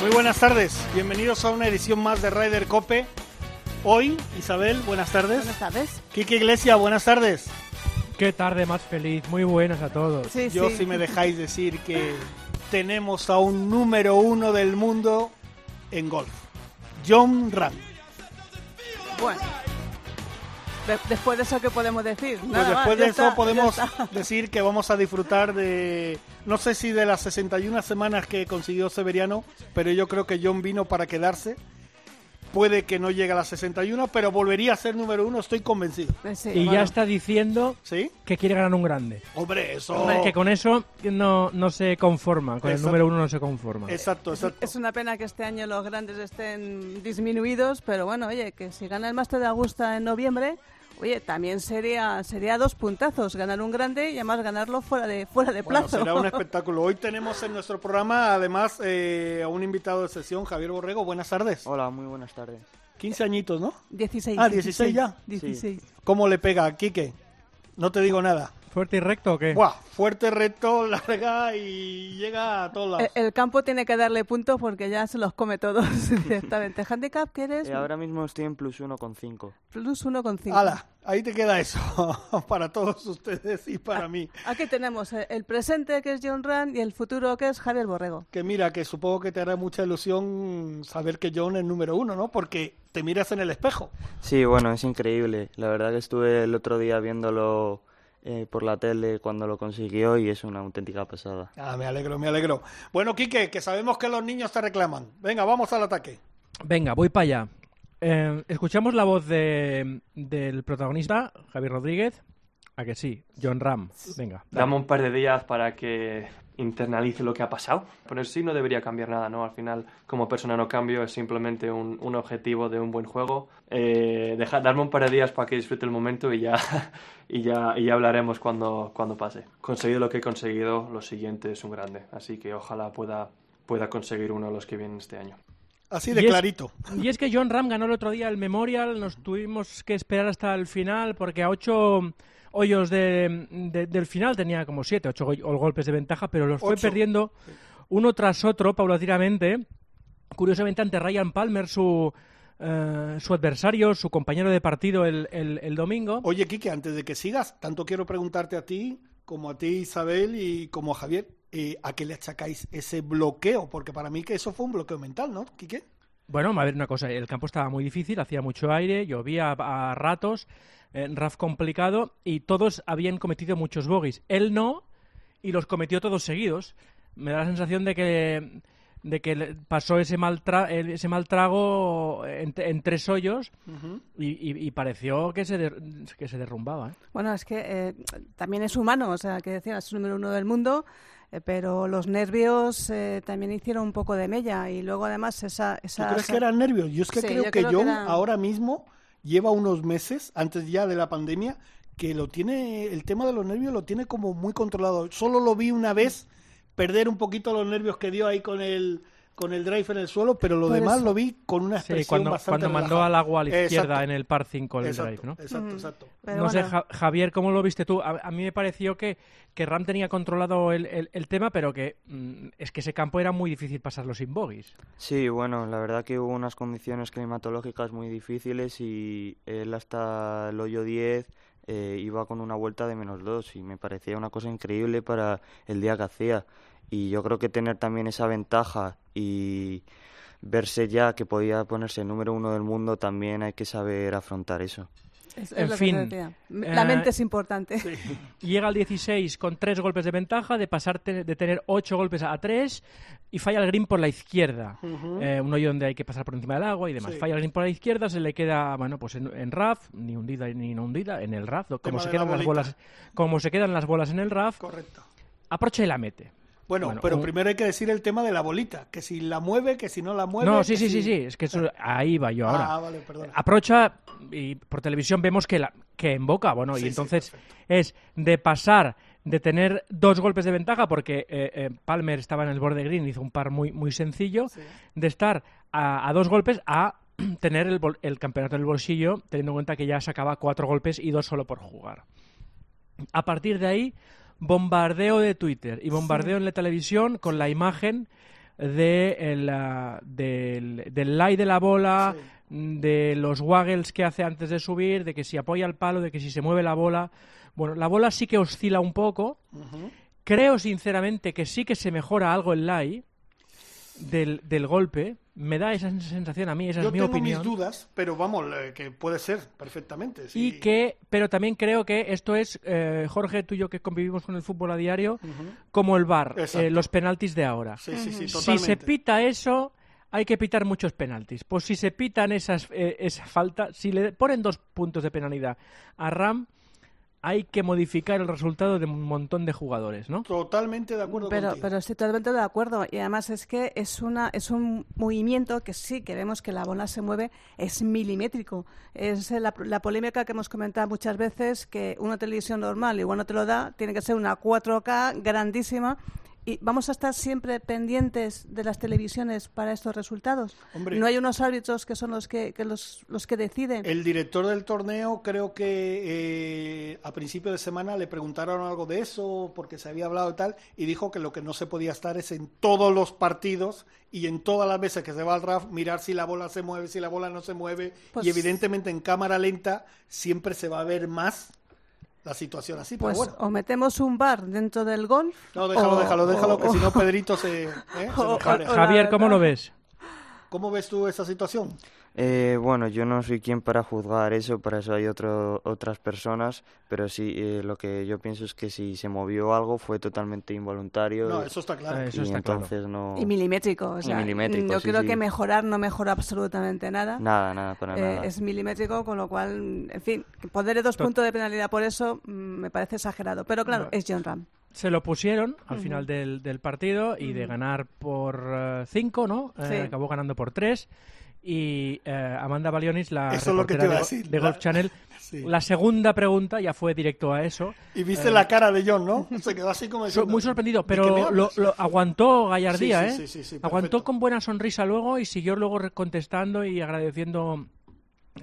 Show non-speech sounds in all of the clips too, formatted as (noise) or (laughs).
Muy buenas tardes, bienvenidos a una edición más de Ryder Cope. Hoy, Isabel, buenas tardes. Buenas tardes. Kike Iglesia, buenas tardes. Qué tarde más feliz, muy buenas a todos. Sí, Yo sí. si me dejáis decir que tenemos a un número uno del mundo en golf, John Ram. Bueno. De- después de eso, ¿qué podemos decir? Pues después más, de eso está, podemos (laughs) decir que vamos a disfrutar de, no sé si de las 61 semanas que consiguió Severiano, pero yo creo que John vino para quedarse. Puede que no llegue a las 61, pero volvería a ser número uno, estoy convencido. Sí, y bueno. ya está diciendo ¿Sí? que quiere ganar un grande. Hombre, eso... Hombre, que con eso no, no se conforma, con Exacto. el número uno no se conforma. Exacto, exacto. Es una pena que este año los grandes estén disminuidos, pero bueno, oye, que si gana el Máster de Augusta en noviembre, oye, también sería sería dos puntazos, ganar un grande y además ganarlo fuera de fuera de Bueno, plazo. será un (laughs) espectáculo. Hoy tenemos en nuestro programa, además, eh, a un invitado de sesión, Javier Borrego. Buenas tardes. Hola, muy buenas tardes. 15 añitos, ¿no? 16. Ah, 16 ya. 16. ¿Cómo le pega a Quique? No te digo nada. ¿Fuerte y recto o qué? Buah, fuerte, recto, (laughs) larga y llega a todos lados. El, el campo tiene que darle puntos porque ya se los come todos (laughs) directamente. ¿Handicap qué eres? Eh, ahora mismo estoy en plus 1,5. Plus 1,5. Hala, ahí te queda eso (laughs) para todos ustedes y para mí. Aquí tenemos el presente que es John Rand y el futuro que es Javier Borrego. Que mira, que supongo que te hará mucha ilusión saber que John es número uno, ¿no? Porque te miras en el espejo. Sí, bueno, es increíble. La verdad que estuve el otro día viéndolo eh, por la tele cuando lo consiguió y es una auténtica pasada. Ah, me alegro, me alegro. Bueno, Quique, que sabemos que los niños te reclaman. Venga, vamos al ataque. Venga, voy para allá. Eh, escuchamos la voz de, del protagonista, Javier Rodríguez. A que sí, John Ram. Venga. Dame un par de días para que internalice lo que ha pasado. Pero sí no debería cambiar nada, ¿no? Al final, como persona no cambio, es simplemente un, un objetivo de un buen juego. Eh, deja- darme un par de días para que disfrute el momento y ya, (laughs) y ya, y ya hablaremos cuando, cuando pase. Conseguido lo que he conseguido, lo siguiente es un grande. Así que ojalá pueda, pueda conseguir uno de los que vienen este año. Así de Y es- clarito. Y es que John Ram ganó el otro día el Memorial, nos tuvimos que esperar hasta el final porque a ocho hoyos de- de- del final tenía como siete, ocho go- golpes de ventaja, pero los fue Ocho. perdiendo uno tras otro paulatinamente. Curiosamente ante Ryan Palmer, su, eh, su adversario, su compañero de partido el, el- el domingo. Oye, Quique, antes de que sigas, tanto quiero preguntarte a ti, como a ti, Isabel, y como a Javier, eh, ¿a qué le achacáis ese bloqueo? Porque para mí que eso fue un bloqueo mental, ¿no, Quique? Bueno, a ver una cosa, el campo estaba muy difícil, hacía mucho aire, llovía a, a ratos, eh, RAF complicado y todos habían cometido muchos bogies. Él no y los cometió todos seguidos. Me da la sensación de que de que pasó ese mal, tra- ese mal trago en, en tres hoyos y, y- y pareció que se, que se derrumbaba. ¿eh? Bueno, es que eh, también es humano, o sea, que decía, es el número uno del mundo, pero los nervios eh, también hicieron un poco de mella y luego además esa... ¿Tú esa crees que eran nervios? Yo es que Sí, creo yo que creo que John ahora mismo lleva unos meses, antes ya de la pandemia, que lo tiene, el tema de los nervios lo tiene como muy controlado. Solo lo vi una vez perder un poquito los nervios que dio ahí con el con el drive en el suelo, pero lo Por demás eso. lo vi con una Sí, expresión cuando, bastante cuando mandó al agua a la izquierda Exacto, en el par 5 el exacto, drive, ¿no? Exacto, exacto. Pero no sé, bueno, Ja- Javier, ¿cómo lo viste tú? A, a mí me pareció que, que Ram tenía controlado el, el- el tema, pero que mm, es que ese campo era muy difícil pasarlo sin bogies. Sí, bueno, la verdad que hubo unas condiciones climatológicas muy difíciles y él hasta el hoyo 10 eh, iba con una vuelta de menos 2 y me parecía una cosa increíble para el día que hacía. Y yo creo que tener también esa ventaja y verse ya que podía ponerse número uno del mundo, también hay que saber afrontar eso. es, es en fin, decía. La eh, mente es importante. Llega al 16 con tres golpes de ventaja, de pasar te- de tener ocho golpes a tres y falla el green por la izquierda. Eh, un hoyo donde hay que pasar por encima del agua y demás. Sí. Falla el green por la izquierda, se le queda, bueno, pues en, en RAF, ni hundida ni no hundida, en el RAF, como se, la quedan las bolas, como se quedan las bolas en el RAF, Correcto. aprocha y la mete. Bueno, pero un- primero hay que decir el tema de la bolita, que si la mueve, que si no la mueve. No, sí, sí, sí, si- sí, es que eso, (laughs) ahí va yo ahora. Ah, vale, perdón. Aprocha y por televisión vemos que, la, que en boca, bueno, Sí, y entonces es de pasar de tener dos golpes de ventaja porque eh, eh, Palmer estaba en el borde green, hizo un par muy, muy sencillo, de estar a, a dos golpes a (clears throat) tener el, bol- el campeonato en el bolsillo, teniendo en cuenta que ya sacaba cuatro golpes y dos solo por jugar. A partir de ahí, bombardeo de Twitter y bombardeo en la televisión con la imagen de el, ah, del, del lie de la bola, de los waggles que hace antes de subir, de que si apoya el palo, de que si se mueve la bola. Bueno, la bola sí que oscila un poco. Creo sinceramente que sí que se mejora algo el lie del, del golpe. Me da esa sensación a mí, esa Yo es mi tengo opinión. mis dudas, pero vamos, eh, que puede ser perfectamente. sí. Y que, pero también creo que esto es, eh, Jorge, tú y yo que convivimos con el fútbol a diario, como el bar, Exacto. los penaltis de ahora. Sí, sí, sí, si se pita eso, hay que pitar muchos penaltis. Pues si se pitan esas, eh, esa falta, si le ponen dos puntos de penalidad a Ram, hay que modificar el resultado de un montón de jugadores, ¿no? Totalmente de acuerdo Pero, contigo. pero estoy totalmente de acuerdo. Y además es que es una es un movimiento que sí, que vemos que la bola se mueve, es milimétrico. Es la, la polémica que hemos comentado muchas veces, que una televisión normal igual no te lo da, tiene que ser una 4K grandísima. Y vamos a estar siempre pendientes de las televisiones para estos resultados. Hombre. no hay unos árbitros que son los que, que los, los que deciden. El director del torneo creo que eh, a principio de semana le preguntaron algo de eso porque se había hablado y tal y dijo que lo que no se podía estar es en todos los partidos y en todas las veces que se va al RAF mirar si la bola se mueve, si la bola no se mueve Pues- y evidentemente en cámara lenta siempre se va a ver más la situación así. Pues pero bueno, o metemos un bar dentro del golf. no, déjalo, o- déjalo, déjalo, que o- si no Pedrito se, ¿eh? se Javier, ¿cómo lo ves? ¿Cómo ves tú esa situación? Eh, bueno, yo no soy quien para juzgar eso, para eso hay otro, otras personas, pero sí, eh, lo que yo pienso es que si se movió algo fue totalmente involuntario No, y- eso está claro. Eh, eso y está claro. entonces no... Y milimétrico. O Y sea, milimétrico, yo sí, creo sí. que mejorar no mejora absolutamente nada. Nada, nada, para Eh, nada. es milimétrico, con lo cual, en fin, ponerle dos To- puntos de penalidad por eso mm, me parece exagerado. Pero claro, Vale. es John Ram. Se lo pusieron al final del, del partido y de ganar por 5, ¿no? Eh, Sí. acabó ganando por 3. Y eh, Amanda Balionis, la Eso lo que de, la- Golf Channel, (laughs) Sí. la segunda pregunta ya fue directo a eso. Y viste la cara de John, ¿no? (laughs) Se quedó así como diciendo, muy sorprendido, ¿de qué me pero lo, lo aguantó gallardía, Sí, sí, ¿eh? sí, sí, sí, aguantó con buena sonrisa luego y siguió luego contestando y agradeciendo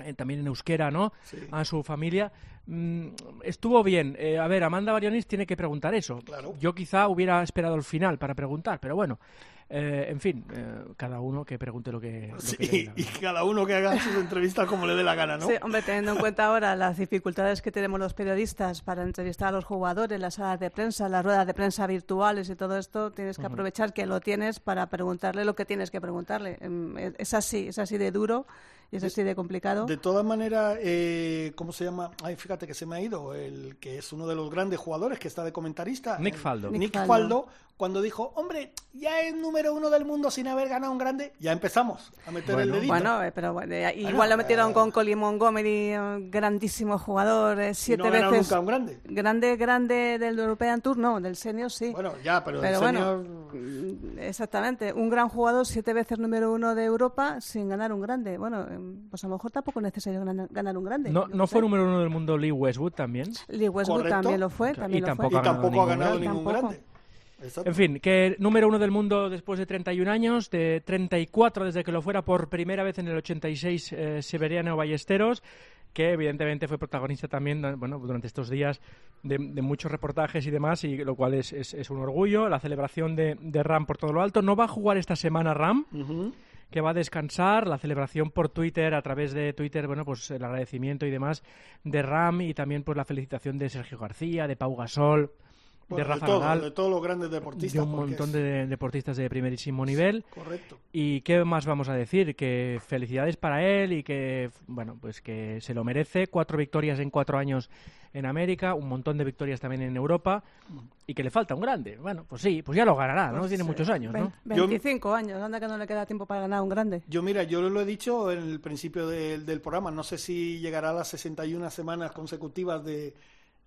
eh, también en euskera, ¿no? Sí. A su familia. Mm, estuvo bien. Eh, a ver, Amanda Barionis tiene que preguntar eso. Claro. Yo quizá hubiera esperado el final para preguntar, pero bueno. Eh, en fin, eh, cada uno que pregunte lo que, lo Sí, y cada uno que haga sus entrevistas como le dé la gana, ¿no? Sí, hombre, teniendo en cuenta ahora las dificultades que tenemos los periodistas para entrevistar a los jugadores, las salas de prensa, las ruedas de prensa virtuales y todo esto, tienes que aprovechar que lo tienes para preguntarle lo que tienes que preguntarle. Em, Es es así, es así de duro y es así de complicado. De todas maneras, eh, ¿cómo se llama? Ay, fíjate que se me ha ido, el que es uno de los grandes jugadores que está de comentarista. Nick el- Faldo. Nick, Nick Faldo. Faldo. cuando dijo, hombre, ya es número uno del mundo sin haber ganado un grande, ya empezamos a meter el Bueno. dedito. Bueno, eh, pero bueno, eh, igual Bueno, lo metieron eh, con Colin Montgomery, eh, grandísimo jugador, eh, siete no veces. nunca un grande. Grande, grande del European Tour, no, del senior sí. Bueno, ya, pero, Pero el bueno, señor... mm, exactamente. Un gran jugador, siete veces número uno de Europa, sin ganar un grande. Bueno, pues a lo mejor tampoco es necesario ganar, un grande. No, fue sé. número uno del mundo Lee Westwood también. Lee Westwood Correcto. también lo fue, Y también lo tampoco Y fue. ha ganado tampoco ha ningún ganado grande. ningún grande. Exacto. En fin, que número uno del mundo después de 31 años, de 34 desde que lo fuera por primera vez en el 86 eh, Severiano Ballesteros, que evidentemente fue protagonista también eh, bueno, durante estos días de, de muchos reportajes y demás, y lo cual es, es- es un orgullo. La celebración de, de Ram por todo lo alto. No va a jugar esta semana Ram, Ujú. Que va a descansar, la celebración por Twitter, a través de Twitter, bueno, pues el agradecimiento y demás de Ram y también pues la felicitación de Sergio García, de Pau Gasol, Bueno, de Rafa todo, Nadal, de todos los grandes deportistas. de un montón es- de deportistas de primerísimo nivel. Correcto. ¿Y qué más vamos a decir? Que felicidades para él y que, bueno, pues que se lo merece. Cuatro victorias en cuatro años en América, un montón de victorias también en Europa y que le falta un grande. Bueno, pues sí, pues ya lo ganará, ¿no? Tiene muchos años, ¿no? Ve- Yo- 25 años, anda que no le queda tiempo para ganar un grande. Yo, mira, yo lo he dicho en el principio del, del programa, no sé si llegará a las 61 semanas consecutivas de,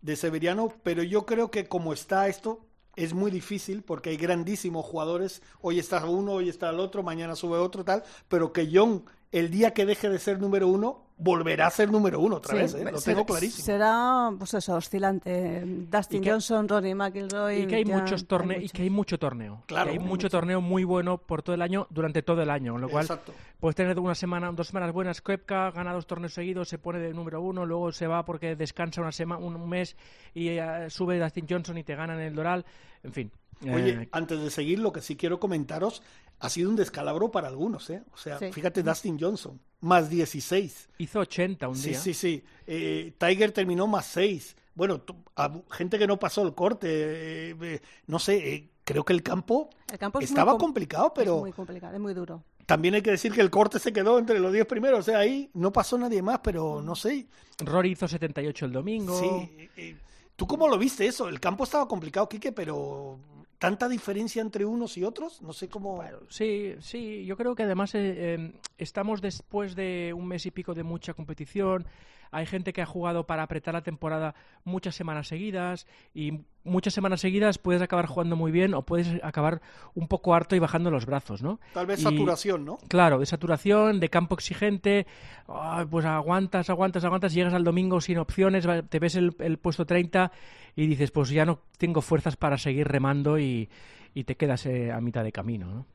de Severiano, pero yo creo que como está esto, es muy difícil porque hay grandísimos jugadores. Hoy está uno, hoy está el otro, mañana sube otro, tal. Pero que John, el día que deje de ser número uno, volverá a ser número uno otra Sí, vez. ¿eh? Lo será- tengo clarísimo. Será, pues eso, oscilante. Dustin que- Johnson, Ronnie McIlroy. Y que hay ya muchos torneos y muchos. que hay mucho torneo. Claro. Que hay Hay mucho mucho. torneo muy bueno por todo el año durante todo el año, con lo cual Exacto. puedes tener una semana, dos semanas buenas. Koepka gana dos torneos seguidos, se pone de número uno, luego se va porque descansa una semana, un mes y eh, sube Dustin Johnson y te gana en el Doral. En fin. Oye, eh, antes de seguir, lo que sí quiero comentaros ha sido un descalabro para algunos, ¿eh? O sea, Sí. fíjate, Dustin Johnson, más 16. hizo 80 un Sí, día. sí, sí. Eh, Tiger terminó más 6. Bueno, a gente que no pasó el corte, eh, eh, no sé, eh, creo que el campo El campo es estaba com- complicado, Es pero muy complicado, es muy duro. también hay que decir que el corte se quedó entre los 10 primeros. O sea, ahí no pasó nadie más, pero no sé. Rory hizo 78 el domingo. Sí. eh, ¿Tú cómo lo viste eso? El campo estaba complicado, Quique, pero tanta diferencia entre unos y otros, no sé cómo... Sí, sí, yo creo que además eh, eh, estamos después de un mes y pico de mucha competición. Hay gente que ha jugado para apretar la temporada muchas semanas seguidas y muchas semanas seguidas puedes acabar jugando muy bien o puedes acabar un poco harto y bajando los brazos, ¿no? Tal vez Y- saturación, ¿no? Claro, de saturación, de campo exigente, ay, pues aguantas, aguantas, aguantas, llegas al domingo sin opciones, te ves el, el puesto 30 y dices, pues ya no tengo fuerzas para seguir remando y, y te quedas eh, a mitad de camino, ¿no?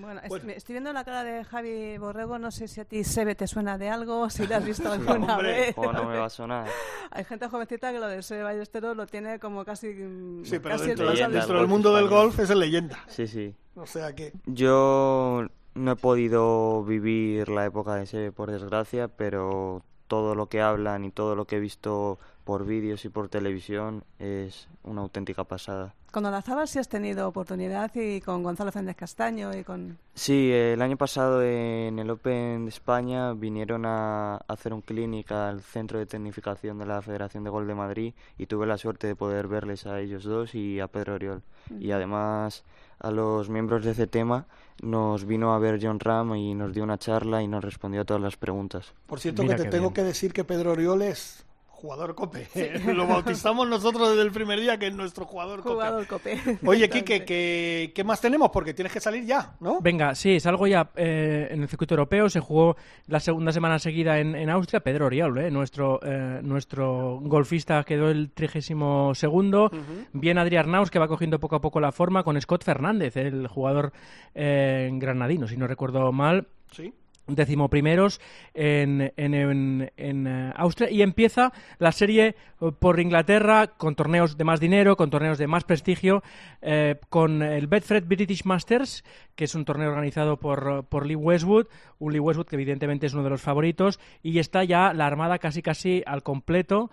Bueno, est- Bueno. estoy viendo la cara de Javi Borrego, no sé si a ti Sebe te suena de algo, si lo has visto (laughs) alguna vez. O no me va a sonar. Hay gente jovencita que lo de Sebe Ballesteros lo tiene como casi, mm, Sí, pero casi dentro, leyenda del mundo del golf es leyenda. Sí, sí. O sea que... Yo no he podido vivir la época de ese, por desgracia, pero todo lo que hablan y todo lo que he visto por vídeos y por televisión es una auténtica pasada. Con Olazabal sí has tenido oportunidad y con Gonzalo Féndez Castaño y con... Sí, el año pasado en el Open de España vinieron a hacer un clinic al centro de tecnificación de la Federación de Gol de Madrid y tuve la suerte de poder verles a ellos dos y a Pedro Oriol. Y además a los miembros de ese tema nos vino a ver John Ram y nos dio una charla y nos respondió a todas las preguntas. Por cierto, Mira que te tengo bien. que decir que Pedro Oriol es jugador cope. (laughs) Lo bautizamos nosotros desde el primer día que es nuestro jugador cope. Jugador Cope. Oye, Quique, ¿qué, ¿qué más tenemos? Porque tienes que salir ya, ¿no? Venga, sí, salgo ya eh, en el circuito europeo. Se jugó la segunda semana seguida en, en Austria. Pedro Oriol, eh, nuestro, eh, nuestro golfista, quedó el trigésimo segundo. Bien Adrián Naus, que va cogiendo poco a poco la forma con Scott Fernández, el jugador eh, granadino, si no recuerdo mal. Sí. Decimoprimeros en, en, en, en, eh, Austria y empieza la serie eh, por Inglaterra con torneos de más dinero, con torneos de más prestigio, eh, con el Betfred British Masters, que es un torneo organizado por, por Lee Westwood, un Lee Westwood que evidentemente es uno de los favoritos, y está ya la armada casi casi al completo.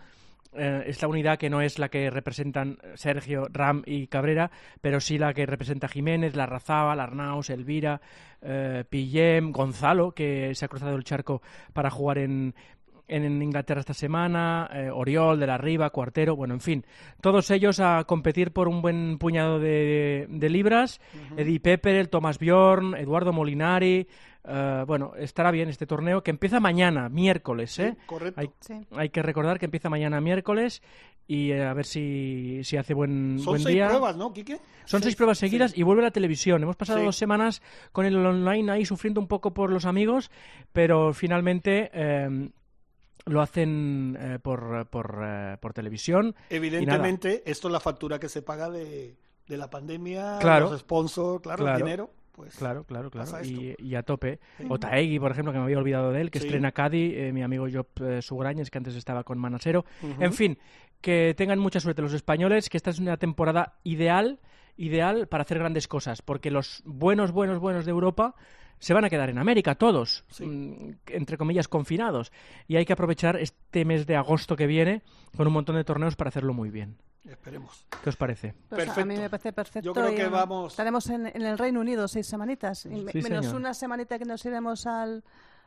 Eh, esta unidad que no es la que representan Sergio, Ram y Cabrera, pero sí la que representa Jiménez, Larrazábal, Arnaus, Elvira, eh, Pillem, Gonzalo, que se ha cruzado el charco para jugar en, en Inglaterra esta semana, eh, Oriol, de la Riva, Cuartero, bueno, en fin, todos ellos a competir por un buen puñado de, de libras. Eddie Pepper, el Thomas Bjorn, Eduardo Molinari. Eh, bueno, estará bien este torneo que empieza mañana, miércoles, ¿eh? correcto. Hay, Sí. hay que recordar que empieza mañana miércoles y eh, a ver si, si hace buen, Son buen seis día. pruebas, ¿no, Quique? Son seis pruebas seguidas y vuelve la televisión. Hemos pasado Sí. dos semanas con el online ahí sufriendo un poco por los amigos, pero finalmente eh, lo hacen eh, por, por, eh, por televisión. Evidentemente, esto es la factura que se paga de, de la pandemia, Claro. los sponsors, claro, Claro. el dinero. Pues, Claro, claro, claro. Y, a tope. O Taegui, por ejemplo, que me había olvidado de él, que Sí. estrena Cadi, eh, mi amigo Job eh, Sugrañes, que antes estaba con Manasero. En fin, que tengan mucha suerte los españoles, que esta es una temporada ideal, ideal para hacer grandes cosas, porque los buenos, buenos, buenos de Europa se van a quedar en América, todos, mm, entre comillas, confinados. Y hay que aprovechar este mes de agosto que viene con un montón de torneos para hacerlo muy bien. Esperemos. ¿Qué os parece? Pues a Perfecto. mí me parece perfecto. Yo creo y, que vamos- Estaremos en, en el Reino Unido seis semanitas, y me- Sí, menos señor. una semanita que nos iremos al,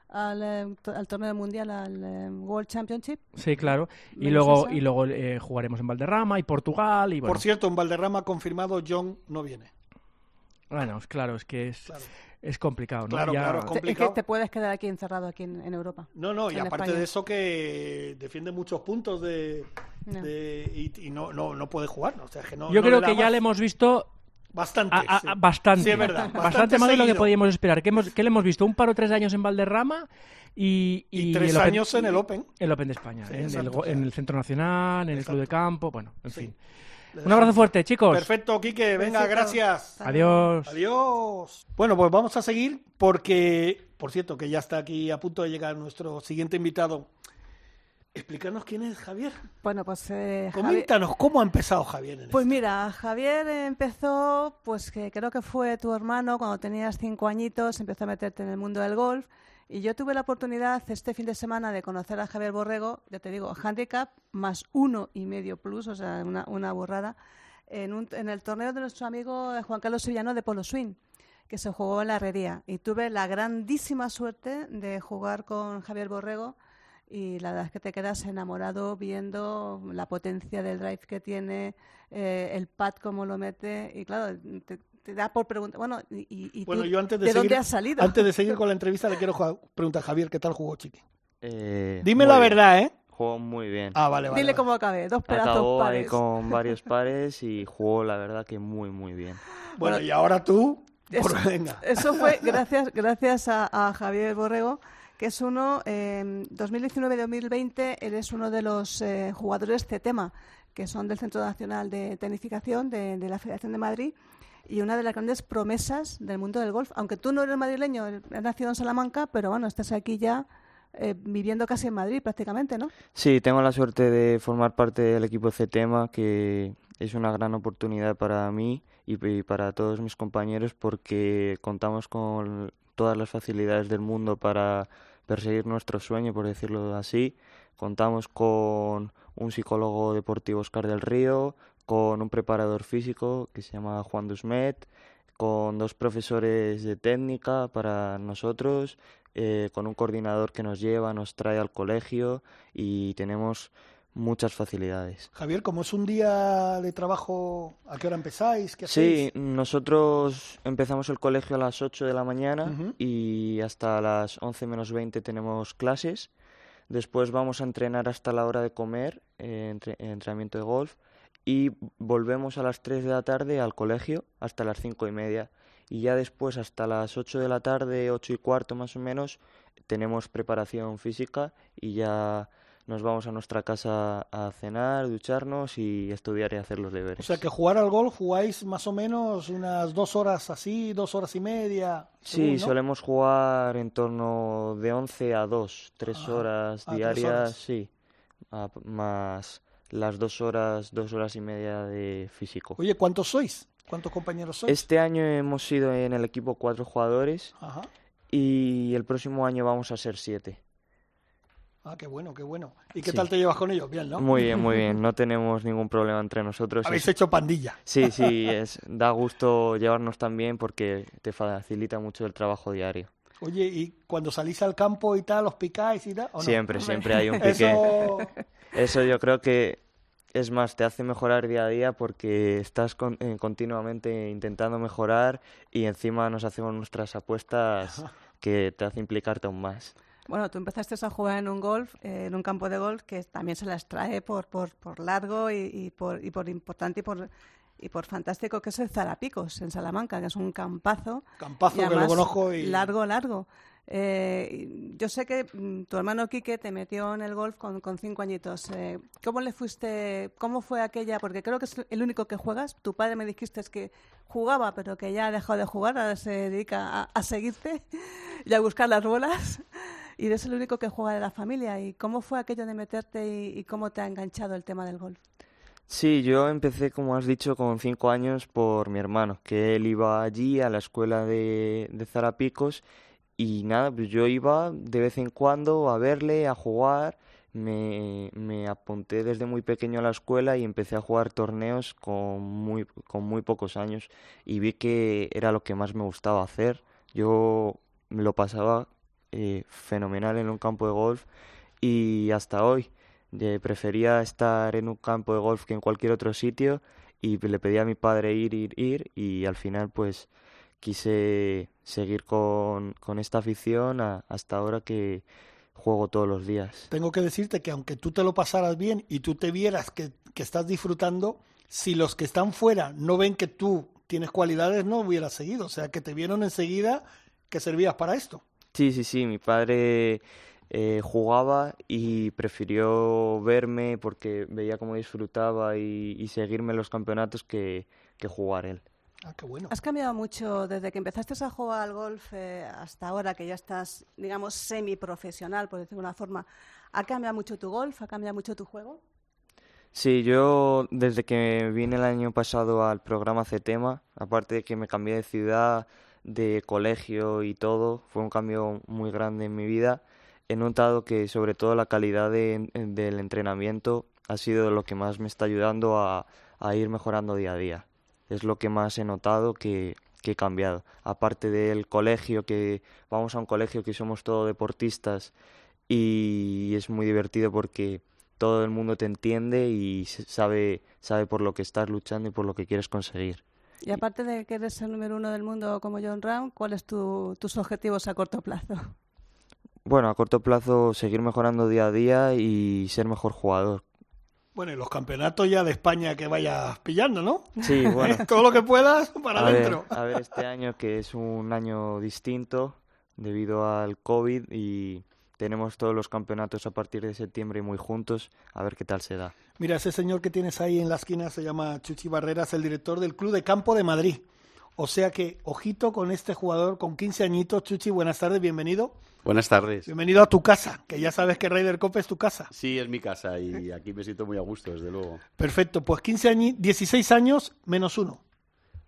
al, eh, al torneo mundial, al eh, World Championship. Sí, claro. Y luego, esa. y luego eh, jugaremos en Valderrama y Portugal. Y bueno, Por cierto, en Valderrama confirmado, John no viene. bueno, es claro, es que es, Claro. es complicado, ¿no? Claro, Ya- claro, Es complicado. que te puedes quedar aquí encerrado aquí en, en Europa. No, no, y aparte España. de eso que defiende muchos puntos de, No. de- y, y no, no, no puede jugar. O sea, que no, Yo no creo que ya le hemos visto Bastante. a- a- sí. a- bastante. Sí, es verdad. Bastante, más de lo que podíamos esperar. ¿Qué, hemos, qué le hemos visto? Un par o tres años en Valderrama y, Y tres el Open- años en el Open. El Open de España, Sí, en, el, exacto, go- sí. en el Centro Nacional, en el Club de. Campo, bueno, en Sí. fin. Un abrazo fuerte, chicos. Perfecto, Quique. Venga, Besito. gracias. Adiós. Adiós. Bueno, pues vamos a seguir porque, por cierto, que ya está aquí a punto de llegar nuestro siguiente invitado. Explícanos quién es Javier. Bueno, pues eh, Javi- Coméntanos cómo ha empezado Javier. En Pues esto? mira, Javier empezó, pues que creo que fue tu hermano cuando tenías cinco añitos, empezó a meterte en el mundo del golf. Y yo tuve la oportunidad este fin de semana de conocer a Javier Borrego, ya te digo, handicap más uno y medio plus, o sea, una, una burrada, en, un- en el torneo de nuestro amigo Juan Carlos Sevillano de Polo Swing, que se jugó en la Herrería. Y tuve la grandísima suerte de jugar con Javier Borrego y la verdad es que te quedas enamorado viendo la potencia del drive que tiene, eh, el pad cómo lo mete y claro, te, te da por preguntar, bueno, y, y- y Bueno, tú, yo antes de, ¿de seguir, dónde has salido? Antes de seguir con la entrevista, le quiero preguntar a Javier, ¿qué tal jugó Chiqui? Eh, Dime la bien. verdad, ¿eh? Jugó muy bien. Ah, vale, vale. Dile vale. cómo acabé, dos pedazos Acabó ahí pares. con (laughs) varios pares y jugó, la verdad, que muy, muy bien. Bueno, y ahora tú, por- Eso- venga. Eso fue gracias, gracias a, a Javier Borrego, que es uno, eh, 2019-2020, él es uno de los eh, jugadores CETEMA, que son del Centro Nacional de Tecnificación de, de la Federación de Madrid, y una de las grandes promesas del mundo del golf. Aunque tú no eres madrileño, has nacido en Salamanca, pero bueno, estás aquí ya eh, viviendo casi en Madrid prácticamente, ¿no? Sí, tengo la suerte de formar parte del equipo CETEMA, que es una gran oportunidad para mí y para todos mis compañeros porque contamos con todas las facilidades del mundo para perseguir nuestro sueño, por decirlo así. Contamos con un psicólogo deportivo, Oscar del Río, con un preparador físico que se llama Juan Dusmet, con dos profesores de técnica para nosotros, eh, con un coordinador que nos lleva, nos trae al colegio y tenemos muchas facilidades. Javier, como es un día de trabajo, ¿a qué hora empezáis? ¿Qué Sí, hacéis? nosotros empezamos el colegio a las 8 de la mañana y hasta las 11 menos 20 tenemos clases. Después vamos a entrenar hasta la hora de comer, eh, entre- entrenamiento de golf, y volvemos a las 3 de la tarde al colegio hasta las 5 y media. Y ya después hasta las 8 de la tarde, 8 y cuarto más o menos, tenemos preparación física y ya nos vamos a nuestra casa a cenar, ducharnos y estudiar y hacer los O deberes. sea, que jugar al golf jugáis más o menos unas dos horas así, dos horas y media. Sí, solemos jugar en torno de 11 a 2, 3 Ajá. horas Ah, tres diarias, horas. sí, a- más las dos horas, dos horas y media de físico. Oye, ¿cuántos sois? ¿Cuántos compañeros sois? Este año hemos sido en el equipo cuatro jugadores Ajá. y el próximo año vamos a ser siete. Ah, qué bueno, qué bueno. ¿Y qué Sí. tal te llevas con ellos? Bien, ¿no? Muy bien, muy bien, (laughs) no tenemos ningún problema entre nosotros. Habéis es- hecho pandilla. Sí, sí, (laughs) es, da gusto llevarnos tan bien porque te facilita mucho el trabajo diario. Oye, ¿y cuando salís al campo y tal, os picáis y tal? ¿o no? Siempre, siempre hay un (laughs) pique. Eso... Eso yo creo que es más, te hace mejorar día a día porque estás con- eh, continuamente intentando mejorar y encima nos hacemos nuestras apuestas que te hace implicarte aún más. Bueno, tú empezaste a jugar en un golf, eh, en un campo de golf que también se las trae por, por, por largo y, y por, y por importante y por, y por fantástico que es el Zarapicos en Salamanca, que es un campazo. Campazo que lo conozco y... Largo, largo. Eh, yo sé que mm, tu hermano Quique te metió en el golf con, con cinco añitos. Eh, ¿Cómo le fuiste, cómo fue aquella? Porque creo que es el único que juegas. Tu padre me dijiste que jugaba, pero que ya ha dejado de jugar, ahora se dedica a, a seguirte (laughs) y a buscar las bolas. Y eres el único que juega de la familia. ¿Y cómo fue aquello de meterte y, cómo te ha enganchado el tema del golf? Sí, yo empecé, como has dicho, con cinco años por mi hermano, que él iba allí a la escuela de, de Zarapicos y nada, pues yo iba de vez en cuando a verle, a jugar. Me, me apunté desde muy pequeño a la escuela y empecé a jugar torneos con muy, con muy pocos años y vi que era lo que más me gustaba hacer. Yo lo pasaba eh, fenomenal en un campo de golf y hasta hoy. Eh, prefería estar en un campo de golf que en cualquier otro sitio y le pedí a mi padre ir, ir, ir y al final pues quise seguir con, con esta afición a- hasta ahora que juego todos los días. Tengo que decirte que aunque tú te lo pasaras bien y tú te vieras que, que estás disfrutando, si los que están fuera no ven que tú tienes cualidades, no hubieras seguido. O sea, que te vieron enseguida que servías para esto. Sí, sí, sí, mi padre eh, jugaba y prefirió verme porque veía cómo disfrutaba y, y seguirme en los campeonatos que, que jugar él. Ah, qué bueno. ¿Has cambiado mucho desde que empezaste a jugar al golf eh, hasta ahora que ya estás, digamos, semiprofesional, por decirlo de una forma? ¿Ha cambiado mucho tu golf? ¿Ha cambiado mucho tu juego? Sí, yo desde que vine el año pasado al programa CETEMA, aparte de que me cambié de ciudad, de colegio y todo, fue un cambio muy grande en mi vida. He notado que sobre todo la calidad de- del entrenamiento ha sido lo que más me está ayudando a, a ir mejorando día a día. Es lo que más he notado que, que he cambiado. Aparte del colegio, que vamos a un colegio que somos todos deportistas y es muy divertido porque todo el mundo te entiende y sabe, sabe por lo que estás luchando y por lo que quieres conseguir. Y aparte de que eres el número uno del mundo como John Ram, ¿cuáles tu, tus objetivos a corto plazo? Bueno, a corto plazo seguir mejorando día a día y ser mejor jugador. Bueno, y los campeonatos ya de España que vayas pillando, ¿no? Sí, (laughs) bueno. Todo lo que puedas para a ver, adentro. a ver este año que es un año distinto debido al COVID y tenemos todos los campeonatos a partir de septiembre muy juntos, a ver qué tal se da. Mira, ese señor que tienes ahí en la esquina se llama Chuchi Barreras, el director del Club de Campo de Madrid. O sea que, ojito con este jugador con 15 añitos. Chuchi, buenas tardes, bienvenido. Buenas tardes. Bienvenido a tu casa, que ya sabes que Raider Cope es tu casa. Sí, es mi casa y aquí me siento muy a gusto, desde luego. Perfecto, pues 15 años, 16 años menos uno.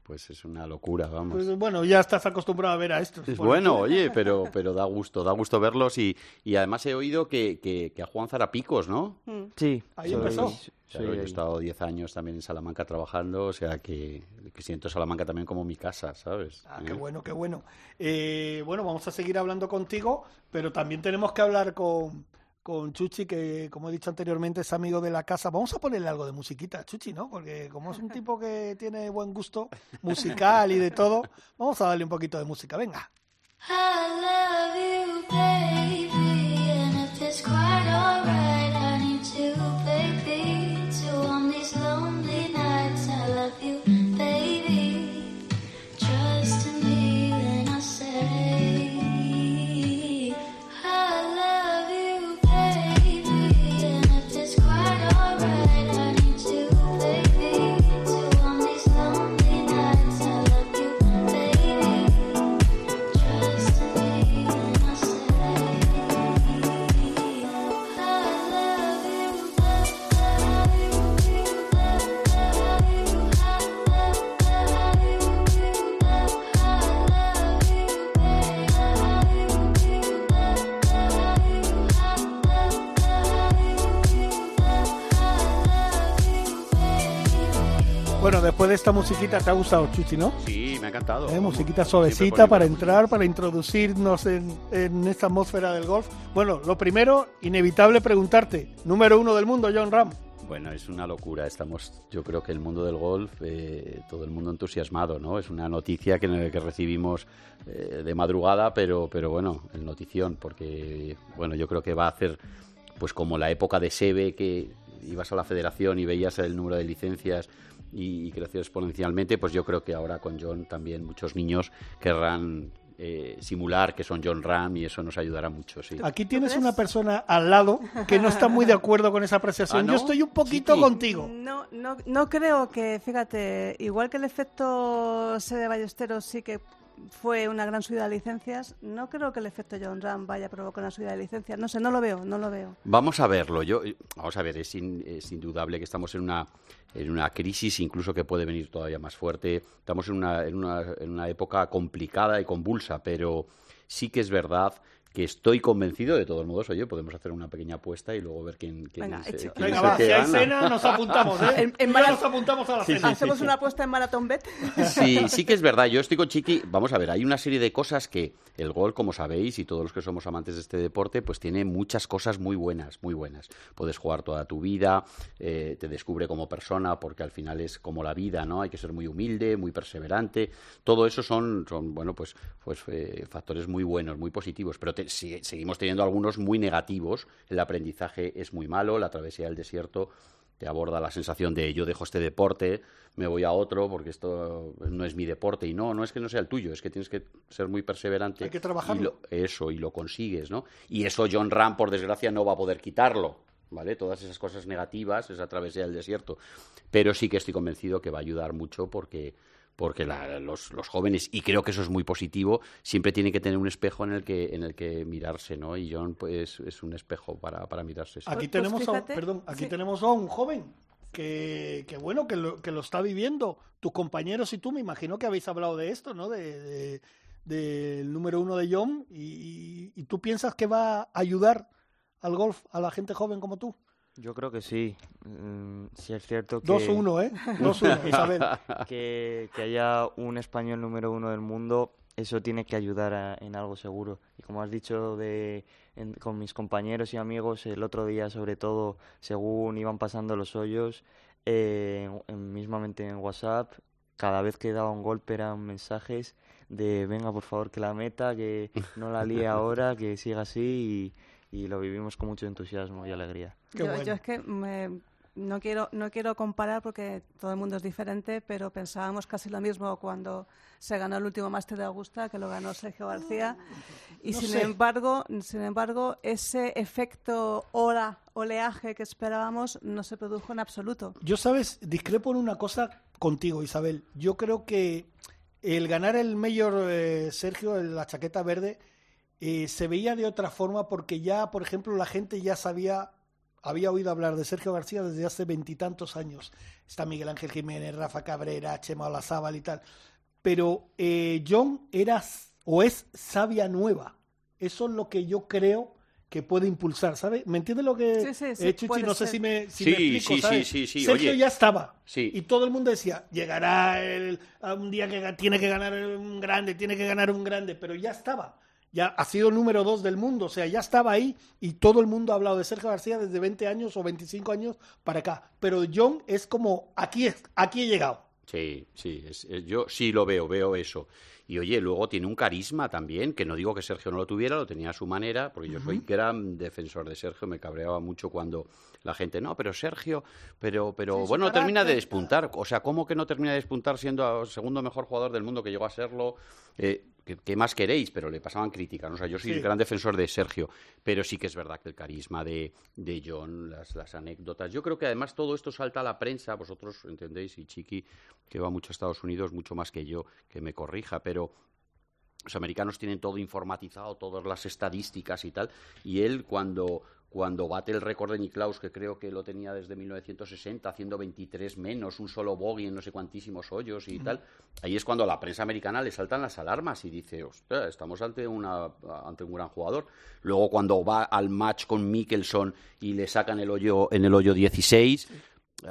Pues es una locura, vamos. Pues bueno, ya estás acostumbrado a ver a estos. Es bueno, oye, pero, (laughs) pero da gusto, da gusto verlos y, y además he oído que, que, que a Juan Zarapicos, ¿no? Mm. Sí, Ahí soy- empezó. Yo he estado 10 años también en Salamanca trabajando, o sea que, que siento Salamanca también como mi casa, ¿sabes? Ah, ¿Eh? qué bueno, qué bueno. Eh, bueno, vamos a seguir hablando contigo, pero también tenemos que hablar con, con Chuchi, que como he dicho anteriormente es amigo de la casa. Vamos a ponerle algo de musiquita a Chuchi, ¿no? Porque como es un tipo que tiene buen gusto musical y de todo, vamos a darle un poquito de música. Venga. I love you, baby, después de esta musiquita te ha gustado Chuchi, ¿no? Sí, me ha encantado. Eh, musiquita suavecita para entrar, para introducirnos en, en esta atmósfera del golf. Bueno, lo primero, inevitable preguntarte, número uno del mundo, John Ram. Bueno, es una locura. Estamos, yo creo que el mundo del golf, eh, todo el mundo entusiasmado, ¿no? Es una noticia que, que recibimos eh, de madrugada, pero, pero bueno, el notición, porque bueno, yo creo que va a hacer, pues como la época de Sebe, que ibas a la federación y veías el número de licencias y, y creció exponencialmente, pues yo creo que ahora con John también muchos niños querrán eh, simular que son John Ram y eso nos ayudará mucho, sí. Aquí tienes una persona al lado que no está muy de acuerdo con esa apreciación. ¿Ah, no? Yo estoy un poquito contigo. No, no, no creo que, fíjate, igual que el efecto Sede Ballesteros sí que fue una gran subida de licencias, no creo que el efecto John Ram vaya a provocar una subida de licencias. No sé, no lo veo, no lo veo. Vamos a verlo. Yo, vamos a ver, es, in- es indudable que estamos en una, en una crisis, incluso que puede venir todavía más fuerte. Estamos en una, en, una, en una época complicada y convulsa, pero sí que es verdad que estoy convencido, de todos modos, oye, podemos hacer una pequeña apuesta y luego ver quién, quién, Venga, se- hecho. quién Venga, va, si hay cena, nos apuntamos, ¿eh? (laughs) En- en nos apuntamos a la cena. ¿Hacemos una apuesta en Maratón Bet? Sí, (laughs) sí que es verdad. Yo estoy con Chiqui. Vamos a ver, hay una serie de cosas que el gol, como sabéis, y todos los que somos amantes de este deporte, pues tiene muchas cosas muy buenas, muy buenas. Puedes jugar toda tu vida, eh, te descubre como persona, porque al final es como la vida, ¿no? Hay que ser muy humilde, muy perseverante. Todo eso son, son bueno, pues, pues eh, factores muy buenos, muy positivos. Pero te- seguimos teniendo algunos muy negativos. El aprendizaje es muy malo, la travesía del desierto te aborda la sensación de yo dejo este deporte, me voy a otro porque esto no es mi deporte. Y no, no es que no sea el tuyo, es que tienes que ser muy perseverante. Hay que lo- eso, y lo consigues, ¿no? Y eso John Ram, por desgracia, no va a poder quitarlo, ¿vale? Todas esas cosas negativas, esa travesía del desierto. Pero sí que estoy convencido que va a ayudar mucho porque porque la- los, los jóvenes, y creo que eso es muy positivo, siempre tienen que tener un espejo en el que, en el que mirarse, ¿no? Y John, pues, es un espejo para, para mirarse. Aquí Pues tenemos, a, perdón, aquí sí. tenemos a un joven que, que bueno, que lo, que lo está viviendo. Tus compañeros y tú, me imagino que habéis hablado de esto, ¿no? De, de- del número uno de John y, y- y tú piensas que va a ayudar al golf a la gente joven como tú. Yo creo que sí. Mm, sí es cierto que... 2-1, ¿eh? (laughs) 2-1, Isabel. que, que haya un español número uno del mundo, eso tiene que ayudar a- en algo seguro. Y como has dicho de, en- con mis compañeros y amigos, el otro día sobre todo, según iban pasando los hoyos, eh, en- en- mismamente en WhatsApp, cada vez que daba un golpe eran mensajes de venga por favor que la meta, que no la líe ahora, que siga así y, y lo vivimos con mucho entusiasmo y alegría. Qué yo, bueno. yo es que me- no quiero no quiero comparar porque todo el mundo es diferente, pero pensábamos casi lo mismo cuando se ganó el último máster de Augusta, que lo ganó Sergio García, y No sin sé. embargo, sin embargo, ese efecto ola, oleaje que esperábamos no se produjo en absoluto. Yo, sabes, discrepo en una cosa contigo, Isabel. Yo creo que el ganar el mayor eh, Sergio, la chaqueta verde, eh, se veía de otra forma porque ya, por ejemplo, la gente ya sabía, había oído hablar de Sergio García desde hace veintitantos años. Está Miguel Ángel Jiménez, Rafa Cabrera, Chema Olazábal y tal. Pero eh, John era o es sabia nueva. Eso es lo que yo creo que puede impulsar, ¿sabes? ¿Me entiendes lo que Sí, sí, sí, eh, Chuchi? No sé ser. si me, si Sí, me explico, sí, ¿sabes? sí, sí, sí, Sergio oye. ya estaba. Sí. Y todo el mundo decía, llegará el, a un día que tiene que ganar un grande, tiene que ganar un grande, pero ya estaba. Ya ha sido el número dos del mundo, o sea, ya estaba ahí y todo el mundo ha hablado de Sergio García desde 20 años o 25 años para acá. Pero John es como, aquí, es, aquí he llegado. Sí, sí, es- es- yo sí lo veo, veo eso. Y oye, luego tiene un carisma también, que no digo que Sergio no lo tuviera, lo tenía a su manera, porque yo soy gran defensor de Sergio, me cabreaba mucho cuando la gente, no, pero Sergio, pero, pero Sí, bueno, no termina de despuntar. O sea, ¿cómo que no termina de despuntar siendo el segundo mejor jugador del mundo que llegó a serlo? Eh, ¿qué, qué más queréis? Pero le pasaban críticas, ¿no? O sea, yo soy Sí. gran defensor de Sergio, pero sí que es verdad que el carisma de, de John, las, las anécdotas. Yo creo que además todo esto salta a la prensa, vosotros entendéis, y Chiqui, que va mucho a Estados Unidos, mucho más que yo, que me corrija, pero los americanos tienen todo informatizado, todas las estadísticas y tal, y él cuando, cuando bate el récord de Niklaus, que creo que lo tenía desde 1960, haciendo 23 menos, un solo bogey en no sé cuantísimos hoyos y tal, ahí es cuando a la prensa americana le saltan las alarmas y dice, ostras, estamos ante, una, ante un gran jugador. Luego cuando va al match con Mickelson y le sacan el hoyo, en el hoyo 16...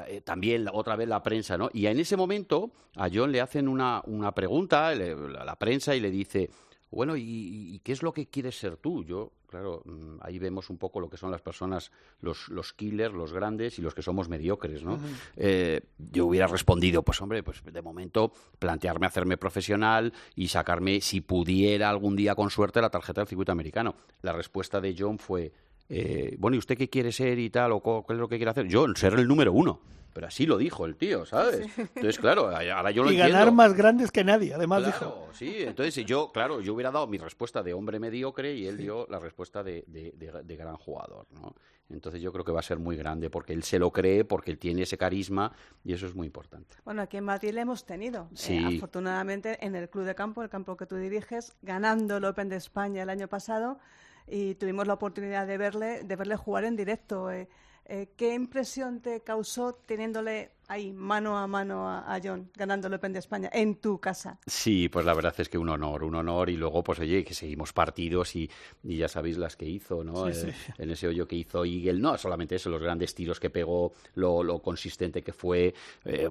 eh, también la- otra vez la prensa, ¿no? Y en ese momento a John le hacen una, una pregunta, le- la, la prensa, y le dice, bueno, ¿y, y qué es lo que quieres ser tú? Yo, claro, mm, ahí vemos un poco lo que son las personas, los, los killers, los grandes y los que somos mediocres, ¿no? Eh, yo hubiera respondido, pues hombre, pues de momento plantearme hacerme profesional y sacarme, si pudiera algún día con suerte, la tarjeta del circuito americano. La respuesta de John fue, eh, bueno, ¿y usted qué quiere ser y tal? ¿O qué es lo que quiere hacer? Yo, ser el número uno. Pero así lo dijo el tío, ¿sabes? Entonces, claro, ahora yo lo y entiendo. ganar más grandes que nadie, además dijo. Claro, sí, entonces yo, claro, yo hubiera dado mi respuesta de hombre mediocre y él dio la respuesta de, de- de- de gran jugador, ¿no? Entonces yo creo que va a ser muy grande porque él se lo cree, porque él tiene ese carisma y eso es muy importante. Bueno, aquí en Madrid le hemos tenido. eh, Sí. afortunadamente en el Club de Campo, el campo que tú diriges, ganando el Open de España el año pasado y tuvimos la oportunidad de verle, de verle jugar en directo. eh. Eh, ¿Qué impresión te causó teniéndole ahí mano a mano a, a John, ganando el Open de España en tu casa? Sí, pues la verdad es que un honor, un honor y luego pues oye, que seguimos partidos y, y ya sabéis las que hizo, ¿no? Sí, Eh, sí. En ese hoyo que hizo Eagle, no solamente eso, los grandes tiros que pegó, lo, lo consistente que fue,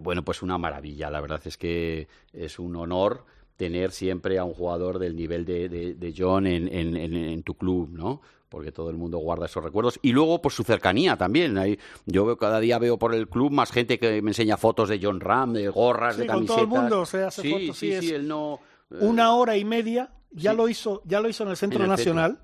bueno, pues una maravilla, la verdad es que es un honor tener siempre a un jugador del nivel de, de- de John en, en- en- en tu club, ¿no? Porque todo el mundo guarda esos recuerdos. Y luego, por su cercanía también. Ahí, yo veo, cada día veo por el club más gente que me enseña fotos de John Ram, de gorras, Sí, de con camisetas. todo el mundo se hace sí, fotos, Sí, sí, él no... eh, Una hora y media, ya lo hizo, ya lo hizo en el Centro En el centro. Nacional.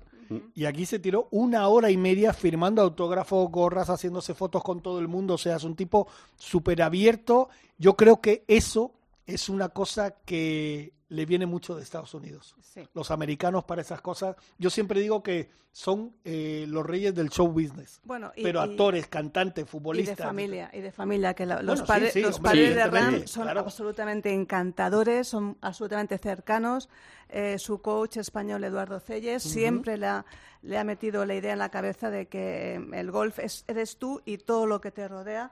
Y aquí se tiró una hora y media firmando autógrafos, gorras, haciéndose fotos con todo el mundo. O sea, es un tipo súper abierto. Yo creo que eso es una cosa que le viene mucho de Estados Unidos. Sí. Los americanos para esas cosas. Yo siempre digo que son eh, los reyes del show business. Bueno, y- Pero y- actores, cantantes, Y futbolistas. de familia, y de familia, que la- los, padres sí, los hombre, padres de Ram son claro. absolutamente encantadores, son absolutamente cercanos. Eh, su coach español, Eduardo Celles, siempre le ha, le ha metido la idea en la cabeza de que eh, el golf es, eres tú y todo lo que te rodea.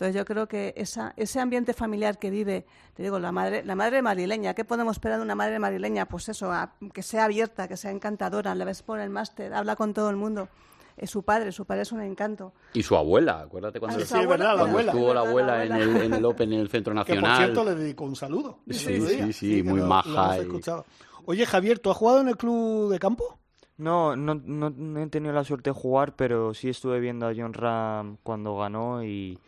Entonces yo creo que esa, ese ambiente familiar que vive, te digo, la madre, la madre madrileña, ¿qué podemos esperar de una madre madrileña? Pues eso, a- que sea abierta, que sea encantadora, la ves por el máster, habla con todo el mundo. Es su padre, su padre es un encanto. Y su abuela, acuérdate cuando, Ah, Sí, verdad, la abuela. estuvo la abuela la en el, en el Open, en el Centro Que por Nacional. cierto le dedicó un saludo. Sí, sí, sí, muy lo- maja lo. Oye, Javier, ¿tú has jugado en el club de campo? No, no, no, no he tenido la suerte de jugar, pero sí estuve viendo a John Ram cuando ganó y,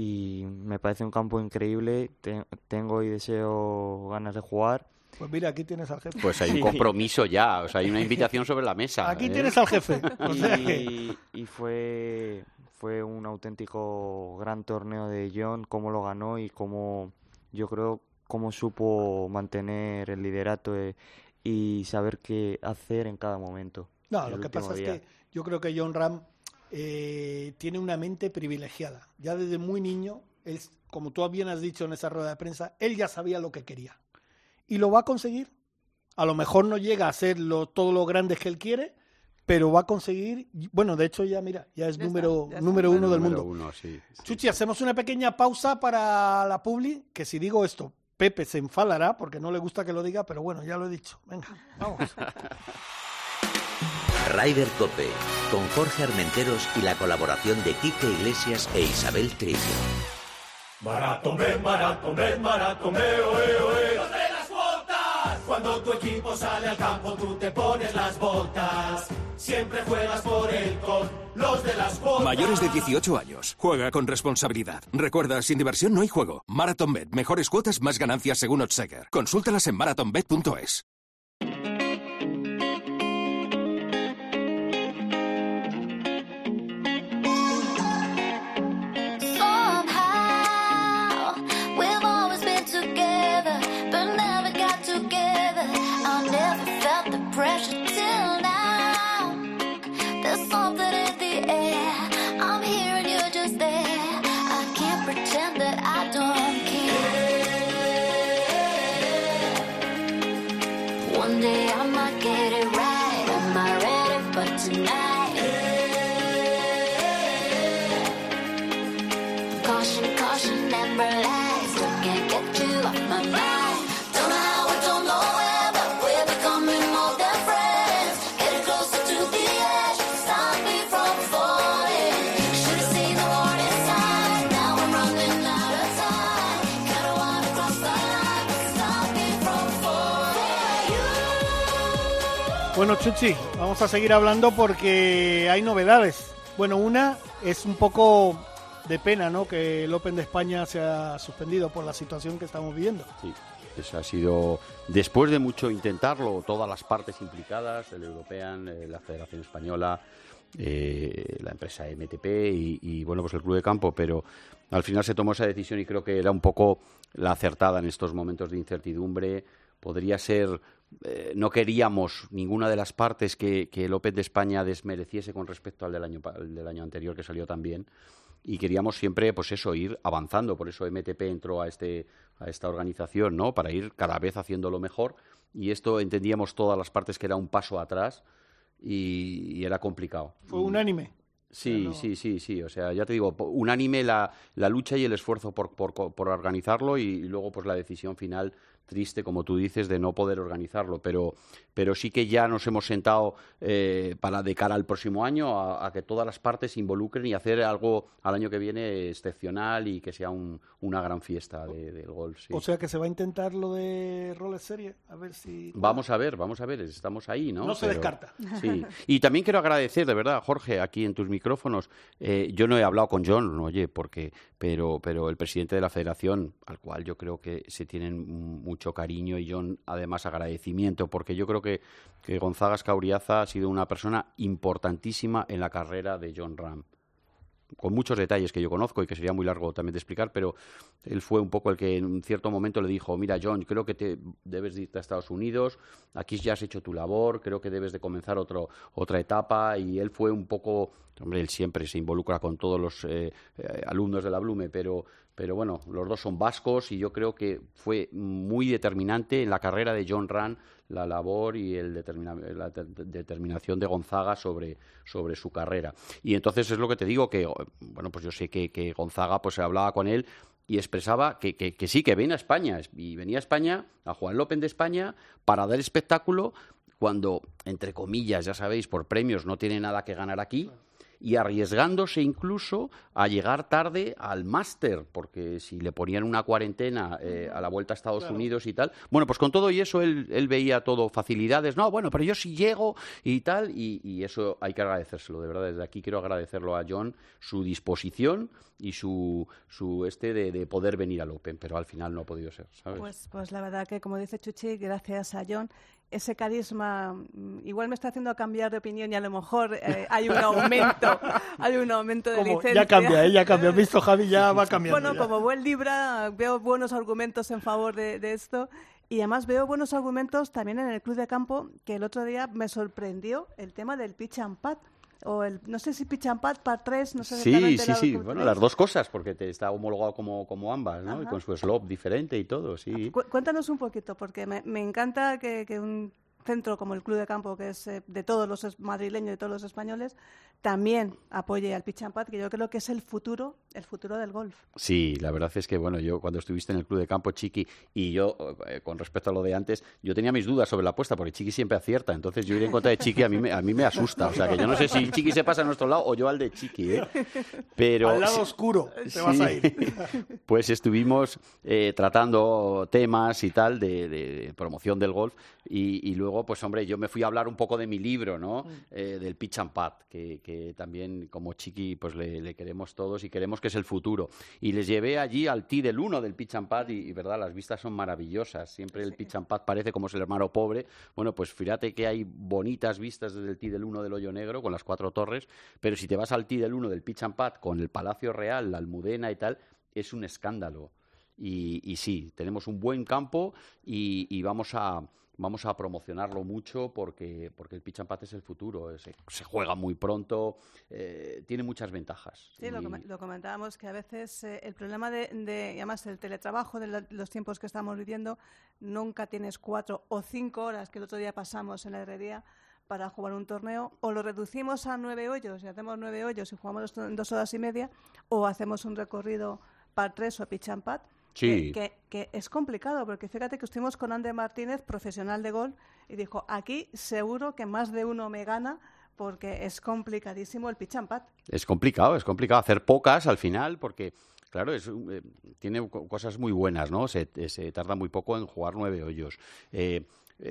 y me parece un campo increíble. Te- tengo y deseo ganas de jugar. Pues mira, aquí tienes al jefe. Pues hay un (laughs) compromiso ya, o sea, hay una invitación sobre la mesa. Aquí ¿eh? tienes al jefe. (laughs) O sea que- Y, y fue, fue un auténtico gran torneo de John, cómo lo ganó y cómo yo creo cómo supo mantener el liderato eh, y saber qué hacer en cada momento. No, lo que pasa día. es que yo creo que John Ram eh, tiene una mente privilegiada. Ya desde muy niño, él, como tú bien has dicho en esa rueda de prensa, él ya sabía lo que quería. Y lo va a conseguir. A lo mejor no llega a ser lo, todo lo grande que él quiere, pero va a conseguir. Bueno, de hecho, ya mira, ya es Ya está, número, ya número uno del Número mundo. uno, sí, sí. Chuchi, hacemos una pequeña pausa para la publi, que si digo esto, Pepe se enfadará porque no le gusta que lo diga, pero bueno, ya lo he dicho. Venga, vamos. (laughs) Ryder Cope, con Jorge Armenteros y la colaboración de Quique Iglesias e Isabel Trillo. Maratón Bet, Maratón Bet, Maratón Bet, oe, oe. Los de las cuotas. Cuando tu equipo sale al campo, tú te pones las botas. Siempre juegas por el con los de las cuotas. Mayores de 18 años. Juega con responsabilidad. Recuerda, sin diversión no hay juego. MarathonBet. Mejores cuotas, más ganancias según Odseger. Consúltalas en marathonbet.es. Bueno, Chuchi, vamos a seguir hablando porque hay novedades. Bueno, una es un poco de pena, ¿no? Que el Open de España se ha suspendido por la situación que estamos viviendo. Sí, eso ha sido, después de mucho intentarlo, todas las partes implicadas, el European, eh, la Federación Española, eh, la empresa MTP y, y, bueno, pues el Club de Campo, pero al final se tomó esa decisión y creo que era un poco la acertada en estos momentos de incertidumbre. Podría ser, eh, no queríamos ninguna de las partes que, que el Open de España desmereciese con respecto al del año, al del año anterior que salió tan bien y queríamos siempre pues eso ir avanzando por eso MTP entró a este a esta organización no para ir cada vez haciéndolo mejor y esto entendíamos todas las partes que era un paso atrás y, y era complicado Fue unánime. Sí, no- sí, sí, sí. O sea, ya te digo, unánime la, la lucha y el esfuerzo por, por organizarlo y, y luego pues la decisión final triste, como tú dices, de no poder organizarlo. Pero, pero sí que ya nos hemos sentado eh, para de cara al próximo año a, a que todas las partes se involucren y hacer algo al año que viene excepcional y que sea un- una gran fiesta de- del golf. sí. O sea que se va a intentar lo de Rolex Serie, a ver si... Vamos a ver, vamos a ver, estamos ahí, ¿no? No se descarta. Sí, y también quiero agradecer, de verdad, Jorge, aquí en tus micrófonos. eh, yo no he hablado con John, oye, porque, pero, pero el presidente de la Federación, al cual yo creo que se tienen mm, mucho cariño y John, además, agradecimiento, porque yo creo que, que Gonzaga Escauriaza ha sido una persona importantísima en la carrera de John Ram con muchos detalles que yo conozco y que sería muy largo también de explicar, pero él fue un poco el que en un cierto momento le dijo, mira John, creo que te debes de irte a Estados Unidos, aquí ya has hecho tu labor, creo que debes de comenzar otro, otra etapa y él fue un poco, hombre, él siempre se involucra con todos los eh, eh, alumnos de la Blume, pero, pero bueno, los dos son vascos y yo creo que fue muy determinante en la carrera de John Rand la labor y el la de- determinación de Gonzaga sobre, sobre su carrera. Y entonces es lo que te digo, que bueno, pues yo sé que, que Gonzaga pues hablaba con él y expresaba que, que- que sí, que venía a España, y venía a España, a Juan López de España, para dar espectáculo cuando, entre comillas, ya sabéis, por premios no tiene nada que ganar aquí, y arriesgándose incluso a llegar tarde al máster, porque si le ponían una cuarentena eh, a la vuelta a Estados Claro. Unidos y tal, bueno, pues con todo y eso él, él veía todo facilidades, no, bueno, pero yo sí llego y tal, y, y eso hay que agradecérselo, de verdad, desde aquí quiero agradecerlo a John, su disposición y su, su este de, de poder venir al Open, pero al final no ha podido ser, ¿sabes? Pues, pues la verdad que, como dice Chuchi, gracias a John, ese carisma mm, igual me está haciendo cambiar de opinión y a lo mejor eh, hay un aumento, (laughs) hay un aumento de Como- licencia. ya cambia, ¿eh? ya cambia. Visto, Javi, ya va cambiando. Bueno, ya. como buen Libra, veo buenos argumentos en favor de, de esto. Y además veo buenos argumentos también en el club de campo, que el otro día me sorprendió el tema del pitch and pad. O el, no sé si pitch and pad, par 3, no sé Sí, sí, sí. Bueno, las dos cosas, porque te está homologado como, como ambas, ¿no? Y con su slope diferente y todo, sí. Cu- Cuéntanos un poquito, porque me, me encanta que, que un centro como el Club de Campo, que es eh, de todos los madrileños y todos los españoles, también apoye al pitch and pad, que yo creo que es el futuro, el futuro del golf. Sí, la verdad es que, bueno, yo cuando estuviste en el club de campo, Chiqui, y yo, eh, con respecto a lo de antes, yo tenía mis dudas sobre la apuesta, porque Chiqui siempre acierta. Entonces, yo ir en contra de Chiqui a mí, me, a mí me asusta. O sea, que yo no sé si Chiqui se pasa a nuestro lado o yo al de Chiqui, ¿eh? Pero, Al lado oscuro te Sí. vas a ir. (laughs) Pues estuvimos eh, tratando temas y tal de, de promoción del golf y, y luego, pues hombre, yo me fui a hablar un poco de mi libro, ¿no? Eh, del pitch and pad, que, que también como chiqui pues le, le queremos todos y queremos que es el futuro. Y les llevé allí al tee del 1 del pitch and pad y, y, verdad, las vistas son maravillosas. Siempre el pitch and pad parece como es el hermano pobre. Bueno, pues fíjate que hay bonitas vistas desde el tee del 1 del Hoyo Negro con las cuatro torres, pero si te vas al tee del 1 del pitch and pad con el Palacio Real, la Almudena y tal, es un escándalo. Y, y sí, tenemos un buen campo y, y vamos a vamos a promocionarlo mucho porque, porque el pitch and pad es el futuro. Se, se juega muy pronto, eh, tiene muchas ventajas. Sí, lo, come- lo comentábamos que a veces eh, el problema de, de- y además el teletrabajo de la- los tiempos que estamos viviendo, nunca tienes cuatro o cinco horas que el otro día pasamos en la herrería para jugar un torneo, o lo reducimos a nueve hoyos y hacemos nueve hoyos y jugamos dos- en dos horas y media, o hacemos un recorrido par tres o pitch and pad, Sí. que, que es complicado, porque fíjate que estuvimos con Ander Martínez, profesional de gol, y dijo, aquí seguro que más de uno me gana porque es complicadísimo el pitch and pad. Es complicado, es complicado hacer pocas al final porque, claro, es, eh, tiene co- cosas muy buenas, ¿no? Se, eh, se tarda muy poco en jugar nueve hoyos. Eh,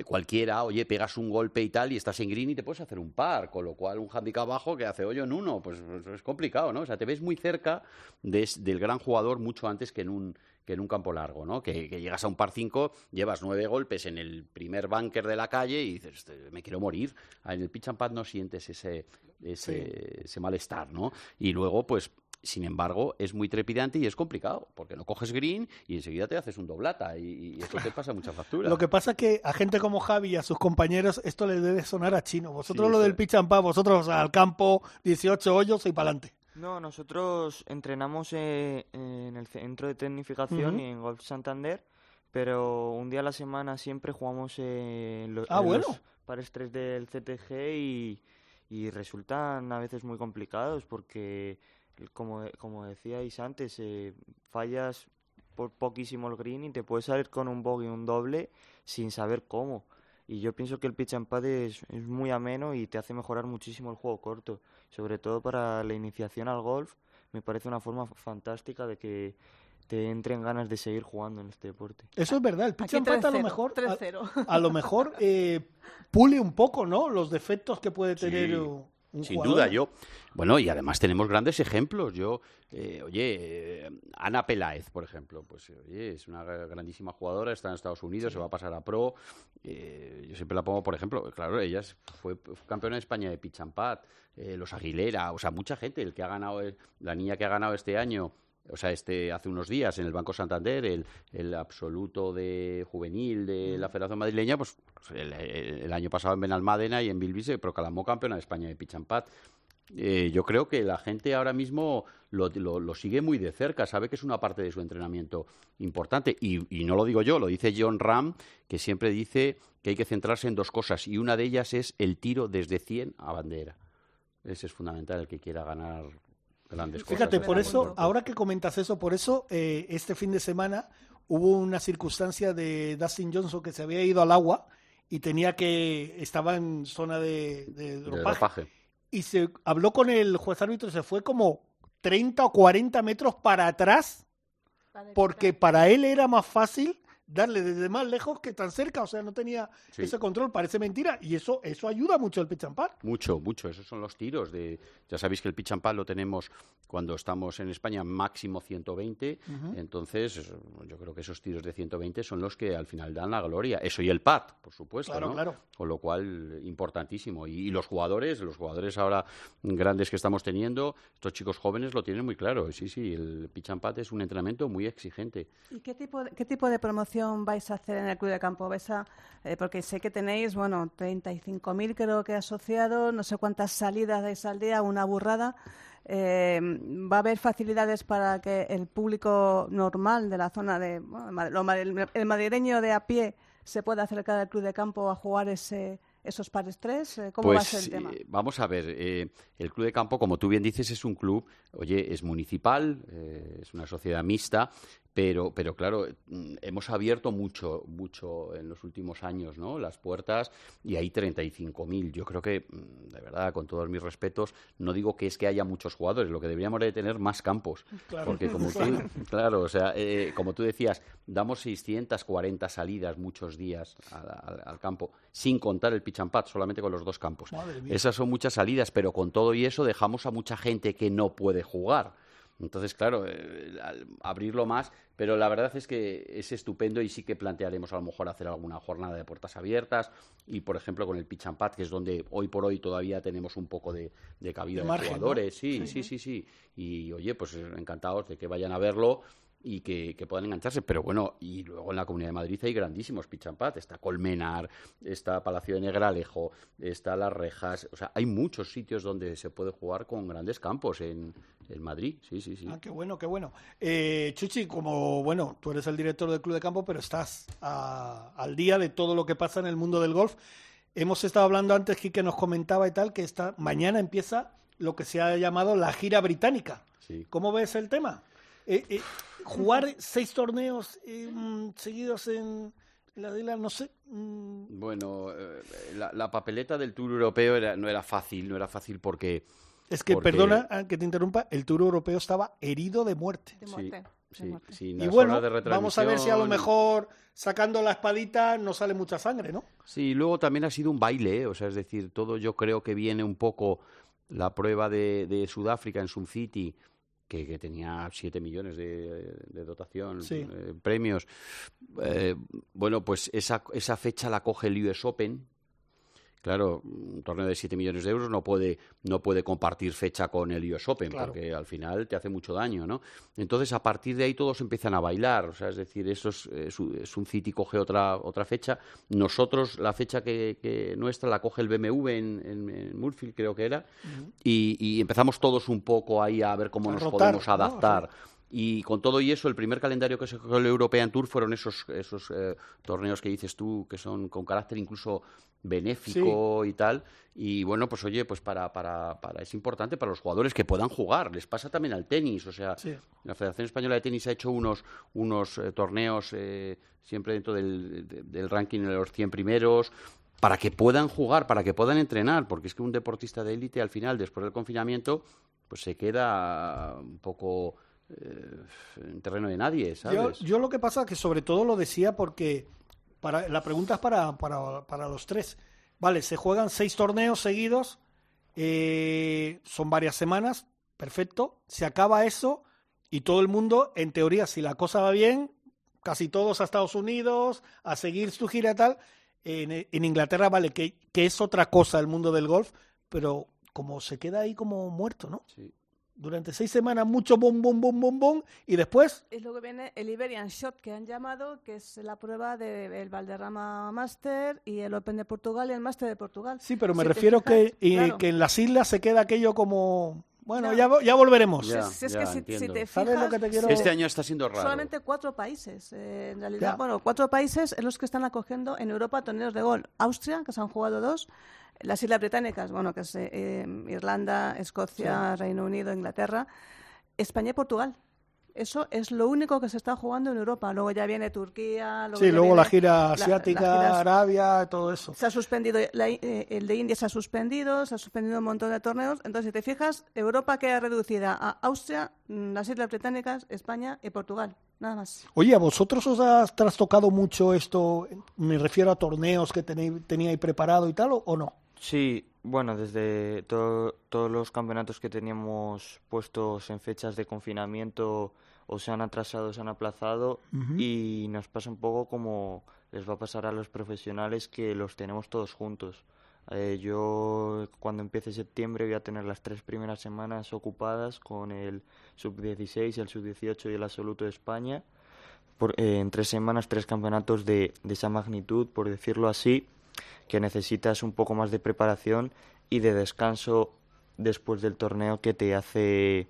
cualquiera, oye, pegas un golpe y tal y estás en green y te puedes hacer un par, con lo cual un handicap bajo que hace hoyo en uno, pues, pues es complicado, ¿no? O sea, te ves muy cerca de del gran jugador mucho antes que en un que en un campo largo, ¿no? Que, que llegas a un par 5, llevas nueve golpes en el primer bunker de la calle y dices, "Este, me quiero morir. Ah, En el pitch and pad no sientes ese, ese, ese malestar, ¿no? Y luego, pues, sin embargo, es muy trepidante y es complicado, porque no coges green y enseguida te haces un doblata y, y eso te pasa mucha factura. Lo que pasa es que a gente como Javi y a sus compañeros esto les debe sonar a chino. Vosotros Sí, lo del pitch and vosotros al campo, 18 hoyos y para adelante. No, nosotros entrenamos eh, en el centro de tecnificación y en Golf Santander, pero un día a la semana siempre jugamos eh, en, lo- Ah, en bueno. los pares 3 del CTG y, y resultan a veces muy complicados porque, como, como decíais antes, eh, fallas por poquísimo el green y te puedes salir con un bogey, un doble, sin saber cómo. Y yo pienso que el pitch and pad es, es muy ameno y te hace mejorar muchísimo el juego corto. Sobre todo para la iniciación al golf, me parece una forma fantástica de que te entren ganas de seguir jugando en este deporte. Eso es verdad, el pitch Aquí and pad a lo 3-0, mejor, a, 3-0. a lo mejor eh, pule un poco, ¿no? Los defectos que puede tener Sí, Sin jugador. duda, yo. Bueno, y además tenemos grandes ejemplos. Yo, eh, oye, eh, Ana Peláez, por ejemplo, pues oye, es una gra- grandísima jugadora, está en Estados Unidos, se va a pasar a pro. eh, yo siempre la pongo, por ejemplo, claro, ella fue, fue campeona de España de pitch and eh, los Aguilera, o sea, mucha gente, el que ha ganado, eh, la niña que ha ganado este año. O sea, este hace unos días en el Banco Santander, el, el absoluto de juvenil de la Federación Madrileña, pues el, el- año pasado en Benalmádena y en Bilbis se proclamó campeona de España de pad. Eh, yo creo que la gente ahora mismo lo, lo- lo sigue muy de cerca, sabe que es una parte de su entrenamiento importante. Y, y no lo digo yo, lo dice John Ram, que siempre dice que hay que centrarse en dos cosas, y una de ellas es el tiro desde 100 a bandera. Ese es fundamental, el que quiera ganar grandes cosas. Fíjate, por eso, ahora que comentas eso, por eso eh, este fin de semana hubo una circunstancia de Dustin Johnson que se había ido al agua y tenía que, estaba en zona de, de De dopaje. dopaje. y se habló con el juez árbitro y se fue como 30 o 40 metros para atrás porque para él era más fácil darle desde más lejos que tan cerca, o sea, no tenía Sí. ese control, parece mentira, y eso eso ayuda mucho el pitch and pad. Mucho, mucho. Esos son los tiros. de Ya sabéis que el pitch and pad lo tenemos cuando estamos en España máximo 120. Ujú. Entonces, yo creo que esos tiros de 120 son los que al final dan la gloria. Eso y el pad, por supuesto. Claro, ¿no? claro. Con lo cual, importantísimo. Y, y los jugadores, los jugadores ahora grandes que estamos teniendo, estos chicos jóvenes lo tienen muy claro. Sí, sí, el pitch and pad es un entrenamiento muy exigente. ¿Y qué tipo, de, qué tipo de promoción vais a hacer en el Club de Campo? ¿Vais a, eh, porque sé que tenéis, bueno, 35.000 creo que asociados, no sé cuántas salidas dais al día, una burrada. Eh, ¿Va a haber facilidades para que el público normal de la zona de... bueno, el, madrileño de a pie se pueda acercar al Club de Campo a jugar ese, esos pares tres? Eh, ¿Cómo va a ser el tema? eh, vamos a ver, eh, el Club de Campo, como tú bien dices, es un club, oye, es municipal, eh, es una sociedad mixta, pero, pero claro, mm, hemos abierto mucho, mucho en los últimos años, ¿no? Las puertas y hay 35.000. Yo creo que, mm, de verdad, con todos mis respetos, no digo que es que haya muchos jugadores, lo que deberíamos de tener más campos. Claro. Porque como (laughs) tú, claro, o sea, eh, como tú decías, damos 640 salidas muchos días al, al- al campo, sin contar el pitch and pad, solamente con los dos campos. Esas son muchas salidas, pero con todo y eso dejamos a mucha gente que no puede jugar. Entonces, claro, eh, al abrirlo más, pero la verdad es que es estupendo y sí que plantearemos a lo mejor hacer alguna jornada de puertas abiertas y, por ejemplo, con el pitch and pad, que es donde hoy por hoy todavía tenemos un poco de, de cabida De de, margen, ¿no? jugadores. Sí, sí, sí, sí. Y, oye, pues encantados de que vayan a verlo y que, que puedan engancharse. Pero bueno, y luego en la Comunidad de Madrid hay grandísimos pitch and. Está Colmenar, está Palacio de Negralejo, está Las Rejas. O sea, hay muchos sitios donde se puede jugar con grandes campos en, en Madrid. Sí, sí, sí. Ah, qué bueno, qué bueno. Eh, Chuchi, como bueno, tú eres el director del Club de Campo, pero estás a- al día de todo lo que pasa en el mundo del golf. Hemos estado hablando antes, que nos comentaba y tal, que esta mañana empieza lo que se ha llamado la gira británica. Sí. ¿Cómo ves el tema? Eh, eh, jugar seis torneos eh, mm, seguidos en la isla, no sé. mm, Bueno, eh, la, la papeleta del Tour Europeo era- no era fácil, no era fácil porque... es que, porque- perdona ah, que te interrumpa, el Tour Europeo estaba herido de muerte. De Sí, muerte, de sí, muerte. sin Y bueno, de vamos a ver si a lo mejor sacando la espadita no sale mucha sangre, ¿no? Sí, luego también ha sido un baile, ¿eh? o sea, es decir, todo yo creo que viene un poco la prueba de, de Sudáfrica en Sun City, que, que tenía 7 millones de, de dotación, Sí. eh, premios. Eh, bueno, pues esa, esa fecha la coge el US Open. Claro, un torneo de 7 millones de euros no puede, no puede compartir fecha con el US Open, Claro. porque al final te hace mucho daño, ¿no? Entonces, a partir de ahí todos empiezan a bailar, o sea, es decir, eso es, es un- es un City coge otra, otra fecha, nosotros la fecha que, que nuestra la coge el BMW en, en, en Murfield, creo que era, y, y empezamos todos un poco ahí a ver cómo A nos rotar, podemos ¿no? Y con todo y eso, el primer calendario que se cogió el European Tour fueron esos, esos eh, torneos que dices tú, que son con carácter incluso benéfico y tal. Y bueno, pues oye, pues para, para, para es importante para los jugadores que puedan jugar. Les pasa también al tenis. O sea, Sí. la Federación Española de Tenis ha hecho unos, unos eh, torneos eh, siempre dentro del, de- del ranking de los 100 primeros para que puedan jugar, para que puedan entrenar, porque es que un deportista de élite al final, después del confinamiento, pues se queda un poco en terreno de nadie, Yo, ¿sabes? yo lo que pasa es que sobre todo lo decía porque para, la pregunta es para, para, para los tres. Vale, se juegan seis torneos seguidos, eh, son varias semanas, perfecto. Se acaba eso Y todo el mundo, en teoría, si la cosa va bien, casi todos a Estados Unidos, a seguir su gira y tal. En, en Inglaterra, vale, que, que es otra cosa el mundo del golf, pero como se queda ahí como muerto, ¿no? Sí. Durante seis semanas, mucho bom, bom, bom, bom, bom, y después, Y luego viene el Iberian Shot que han llamado, que es la prueba del Valderrama Master y el Open de Portugal y el Master de Portugal. sí, pero me Si refiero fijas, que, y- claro. que en las islas se queda aquello como, bueno, ya, ya volveremos. Ya, Si es ya, que si, si entiendo. te ¿Sabes lo fijas, que te quiero- Este año está siendo raro. solamente cuatro países, eh, en realidad. Ya. Bueno, cuatro países en los que están acogiendo en Europa torneos de gol. Austria, que se han jugado dos. Las Islas Británicas, bueno, que es eh, eh, Irlanda, Escocia, Reino Unido, Inglaterra. España y Portugal. Eso es lo único que se está jugando en Europa. Luego ya viene Turquía. Luego Sí, luego la gira la- la asiática, gira- Arabia, todo eso. se ha suspendido, la- eh, el de India se ha suspendido, se ha suspendido un montón de torneos. Entonces, si te fijas, Europa queda reducida a Austria, mm, las Islas Británicas, España y Portugal. Nada más. Oye, ¿a vosotros os ha trastocado mucho esto? Me refiero a torneos que tenéis, teníais preparado y tal, ¿o, o no? Sí, bueno, desde to- todos los campeonatos que teníamos puestos en fechas de confinamiento o se han atrasado o se han aplazado y nos pasa un poco como les va a pasar a los profesionales que los tenemos todos juntos. Eh, yo cuando empiece septiembre voy a tener las tres primeras semanas ocupadas con el sub-16, el sub-18 y el absoluto de España. Por- eh, en tres semanas, tres campeonatos de, de esa magnitud, por decirlo así, que necesitas un poco más de preparación y de descanso después del torneo que te hace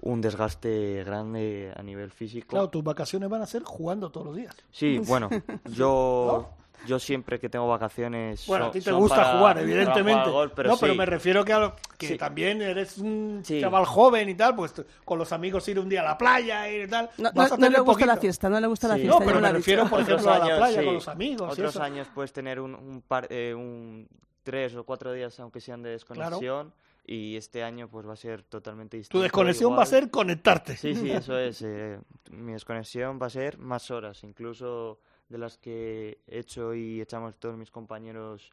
un desgaste grande a nivel físico. Claro, tus vacaciones van a ser jugando todos los días. Sí, (laughs) bueno, yo, yo siempre que tengo vacaciones. Bueno, son- a ti te gusta para- jugar, evidentemente. golf, pero no, pero me refiero que, a lo- que Sí. también eres un Sí. chaval joven y tal, pues con los amigos ir un día a la playa y tal. No, vas no- a no tener le gusta la fiesta, no le gusta la fiesta. No, pero me refiero, dicho. por ejemplo, a la playa con los amigos y Otros eso. años puedes tener un, un par, eh, un tres o cuatro días, aunque sean de desconexión. Y este año pues va a ser totalmente distinto. Tu desconexión va a ser conectarte. Sí, sí, eso (laughs) es. eh, mi desconexión va a ser más horas, incluso de las que he hecho y echamos todos mis compañeros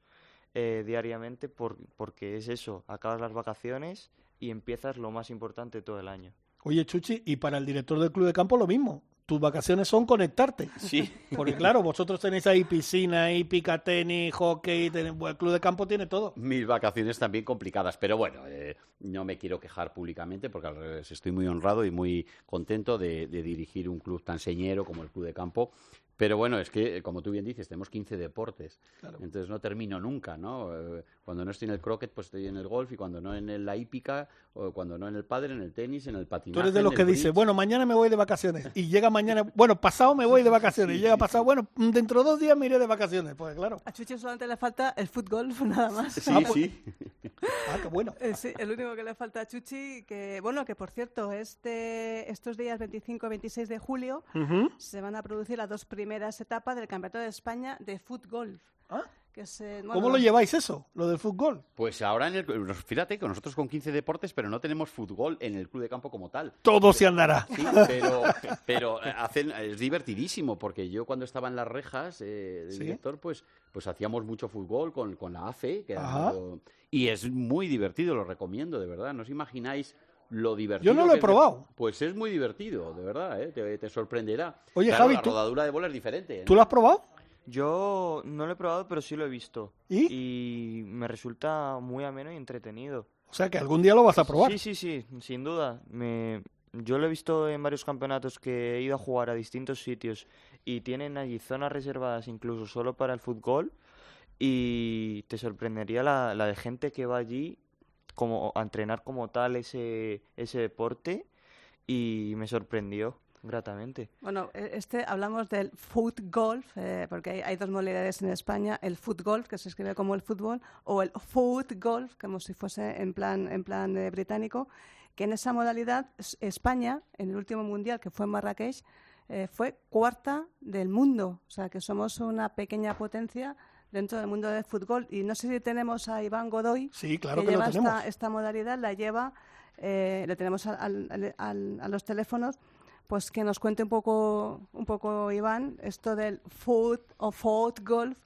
eh, diariamente, por, porque es eso, acabas las vacaciones y empiezas lo más importante todo el año. Oye, Chuchi, y para el director del club de campo lo mismo. Tus vacaciones son conectarte. Sí. Porque claro, vosotros tenéis ahí piscina, ahí pica tenis, hockey, tenéis- el club de campo tiene todo. Mis vacaciones también complicadas, pero bueno, eh, no me quiero quejar públicamente porque al revés estoy muy honrado y muy contento de, de dirigir un club tan señero como el Club de Campo. Pero bueno, es que, como tú bien dices, tenemos 15 deportes. Entonces no termino nunca, ¿no? Eh, Cuando no estoy en el croquet, pues estoy en el golf y cuando no en la hípica, o cuando no en el pádel, en el tenis, en el patinaje. Tú eres de los que dice, bueno, mañana me voy de vacaciones. Y llega mañana, (laughs) bueno, pasado me voy de vacaciones. Y llega pasado, bueno, dentro de dos días me iré de vacaciones. Pues claro. A Chuchi solamente le falta el fútbol, (laughs) nada más. Sí, Ah, pues- sí. (laughs) Ah, qué bueno. Eh, sí, el único que le falta a Chuchi, que bueno, que por cierto, este, estos días 25 y 26 de julio se van a producir las dos primeras etapas del Campeonato de España de fútbol. Ah, Que se, bueno, ¿Cómo lo lleváis eso, lo del fútbol? Pues ahora, en el, fíjate que nosotros con 15 deportes, pero no tenemos fútbol en el Club de Campo como tal. Todo se andará. Sí, pero, pero hacen, es divertidísimo, porque yo cuando estaba en las rejas eh, de Sí. director, pues, pues hacíamos mucho fútbol con, con la AFE, que lo- y es muy divertido, lo recomiendo, de verdad. No os imagináis lo divertido. Yo no lo he es probado. Pues es muy divertido, de verdad, ¿eh? te, te sorprenderá. Oye, Claro, Javi, la ¿tú- rodadura de bola es diferente. ¿eh? ¿Tú lo has probado? Yo no lo he probado, pero sí lo he visto. ¿Y? Y me resulta muy ameno y entretenido. O sea que algún día lo vas a probar. Sí, sí, sí, sin duda. Me... Yo lo he visto en varios campeonatos que he ido a jugar a distintos sitios y tienen allí zonas reservadas incluso solo para el fútbol y te sorprendería la, la de gente que va allí como a entrenar como tal ese, ese deporte y me sorprendió gratamente. Bueno, e- este hablamos del foot golf, eh, porque hay, hay dos modalidades en España, el foot golf, que se escribe como el fútbol, o el foot golf, como si fuese en plan, en plan eh, británico, que en esa modalidad es- España, en el último mundial que fue en Marrakech, eh, fue cuarta del mundo, o sea que somos una pequeña potencia dentro del mundo del fútbol. Y no sé si tenemos a Iván Godoy, Sí, claro que que lo lleva tenemos. esta, esta modalidad, la lleva, eh, le tenemos al- al- al- a los teléfonos, pues que nos cuente un poco, un poco Iván, esto del foot o foot golf,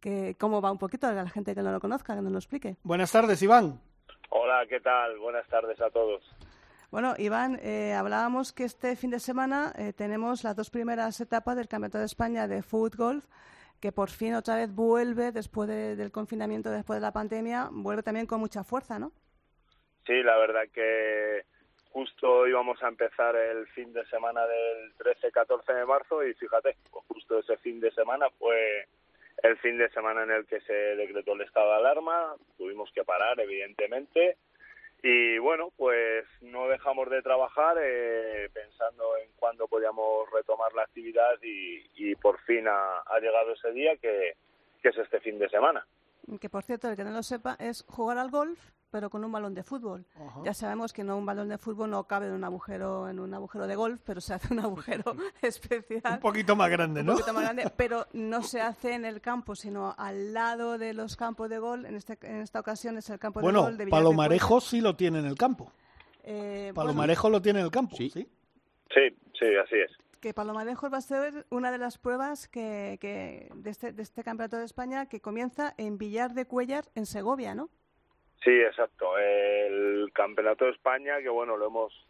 que cómo va un poquito a la gente que no lo conozca, que nos lo explique. Buenas tardes, Iván. Hola, ¿qué tal? Buenas tardes a todos. Bueno, Iván, eh, hablábamos que este fin de semana eh, tenemos las dos primeras etapas del Campeonato de España de Foot Golf, que por fin otra vez vuelve después de- del confinamiento, después de la pandemia, vuelve también con mucha fuerza, ¿no? Sí, la verdad que justo íbamos a empezar el fin de semana del 13-14 de marzo y fíjate, pues justo ese fin de semana fue el fin de semana en el que se decretó el estado de alarma, tuvimos que parar evidentemente y bueno, pues no dejamos de trabajar eh, pensando en cuándo podíamos retomar la actividad y, y por fin ha, llegado ese día que, que es este fin de semana. Que por cierto, el que no lo sepa, es jugar al golf, pero con un balón de fútbol. Ya sabemos que no un balón de fútbol no cabe en un agujero en un agujero de golf, pero se hace un agujero (laughs) (laughs) especial. Un poquito más grande, un ¿no? poquito más grande, (laughs) pero no se hace en el campo, sino al lado de los campos de gol. En, este, en esta ocasión es el campo de Bueno, gol de Villar de Palomarejo sí lo tiene en el campo. Eh, bueno, Palomarejo lo tiene en el campo, ¿sí? Sí, sí, así es. que Palomarejo va a ser una de las pruebas que, que de, este, de este campeonato de España que comienza en Villar de Cuellar, en Segovia, ¿no? Sí, exacto. El Campeonato de España, que bueno, lo hemos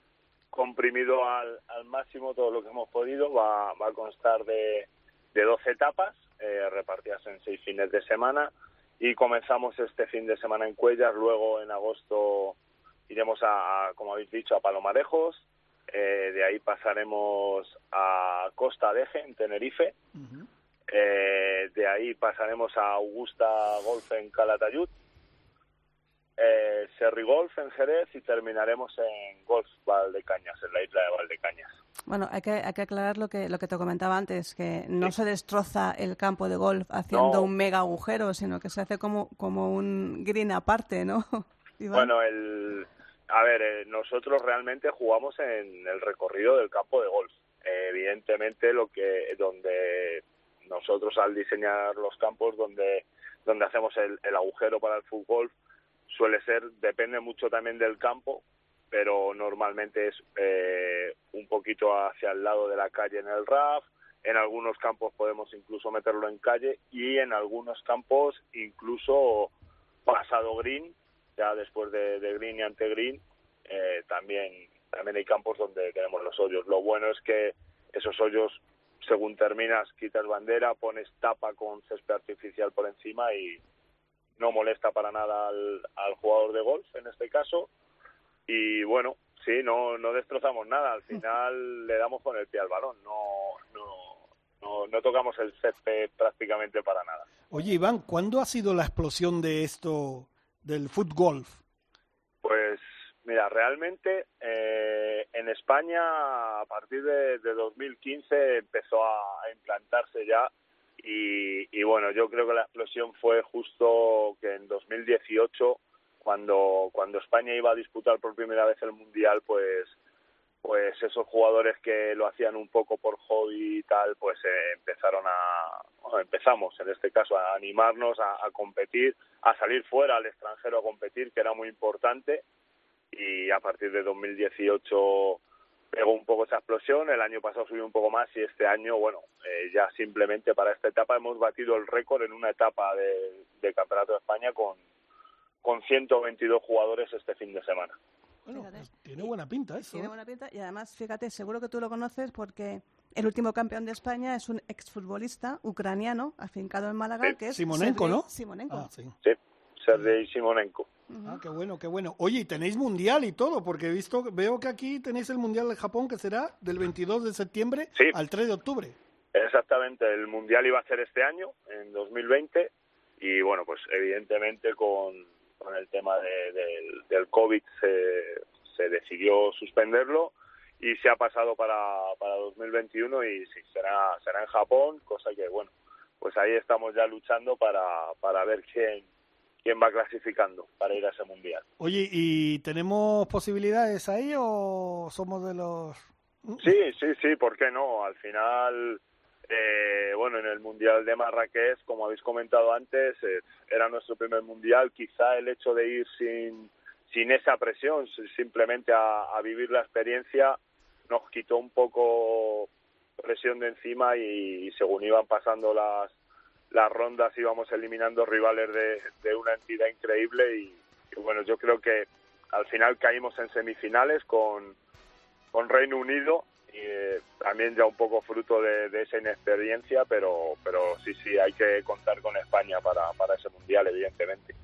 comprimido al, al máximo todo lo que hemos podido, va, va a constar de, de 12 etapas eh, repartidas en seis fines de semana. Y comenzamos este fin de semana en Cuellar, luego en agosto iremos a, a, como habéis dicho, a Palomarejos, eh, de ahí pasaremos a Costa de Eje, en Tenerife, eh, de ahí pasaremos a Augusta Golf en Calatayud, eh, Serri Golf en Jerez y terminaremos en Golf Valdecañas, en la isla de Valdecañas. Bueno, hay que, hay que aclarar lo que, lo que te comentaba antes, que no se destroza el campo de golf haciendo No. un mega agujero, sino que se hace como, como un green aparte, ¿no? (laughs) Bueno, el, a ver, eh, nosotros realmente jugamos en el recorrido del campo de golf. Eh, evidentemente, lo que donde nosotros al diseñar los campos donde donde hacemos el, el agujero para el fútbol suele ser depende mucho también del campo, pero normalmente es eh, un poquito hacia el lado de la calle en el RAF. En algunos campos podemos incluso meterlo en calle y en algunos campos incluso pasado green, ya después de, de green y ante green, eh, también también hay campos donde tenemos los hoyos. Lo bueno es que esos hoyos, según terminas, quitas bandera, pones tapa con césped artificial por encima y no molesta para nada al, al jugador de golf en este caso. Y bueno, sí, no, no destrozamos nada. Al final le damos con el pie al balón. No, no, no, no tocamos el césped prácticamente para nada. Oye, Iván, ¿cuándo ha sido la explosión de esto del foot golf? Pues mira, realmente eh, en España a partir de, de 2015 empezó a implantarse ya y, y bueno, yo creo que la explosión fue justo que en 2018 cuando cuando España iba a disputar por primera vez el mundial, pues pues esos jugadores que lo hacían un poco por hobby y tal, pues eh, empezaron a, empezamos en este caso a animarnos a competir, a salir fuera al extranjero a competir, que era muy importante, y a partir de 2018 pegó un poco esa explosión, el año pasado subió un poco más y este año, bueno, eh, ya simplemente para esta etapa hemos batido el récord en una etapa de, de Campeonato de España con, con 122 jugadores este fin de semana. Bueno, pues tiene buena pinta eso. Tiene ¿eh? buena pinta y además, fíjate, seguro que tú lo conoces porque el último campeón de España es un exfutbolista ucraniano afincado en Málaga, Sí. que es Simonenko, Sergei ¿no? Simonenko. Ah, sí. Sí, Sergei Simonenko. Ah, qué bueno, qué bueno. Oye, y tenéis mundial y todo, porque he visto, veo que aquí tenéis el mundial de Japón que será del 22 de septiembre Sí. al 3 de octubre. Exactamente, el Mundial iba a ser este año, en 2020, y bueno, pues evidentemente con, con el tema de- del- del COVID se, se decidió suspenderlo y se ha pasado para, para 2021 y sí, será, será en Japón, cosa que bueno, pues ahí estamos ya luchando para, para ver quién, quién va clasificando para ir a ese Mundial. Oye, ¿y tenemos posibilidades ahí o somos de los... Sí, sí, sí, ¿por qué no? Al final, eh, bueno, en el Mundial de Marrakech, como habéis comentado antes, eh, era nuestro primer Mundial. Quizá el hecho de ir sin, sin esa presión, si- simplemente a, a vivir la experiencia, nos quitó un poco presión de encima y, según iban pasando las, las rondas íbamos eliminando rivales de, de una entidad increíble y, y bueno, yo creo que al final caímos en semifinales con, con Reino Unido y eh, también ya un poco fruto de, de esa inexperiencia, pero, pero sí, sí, hay que contar con España para, para ese mundial, evidentemente.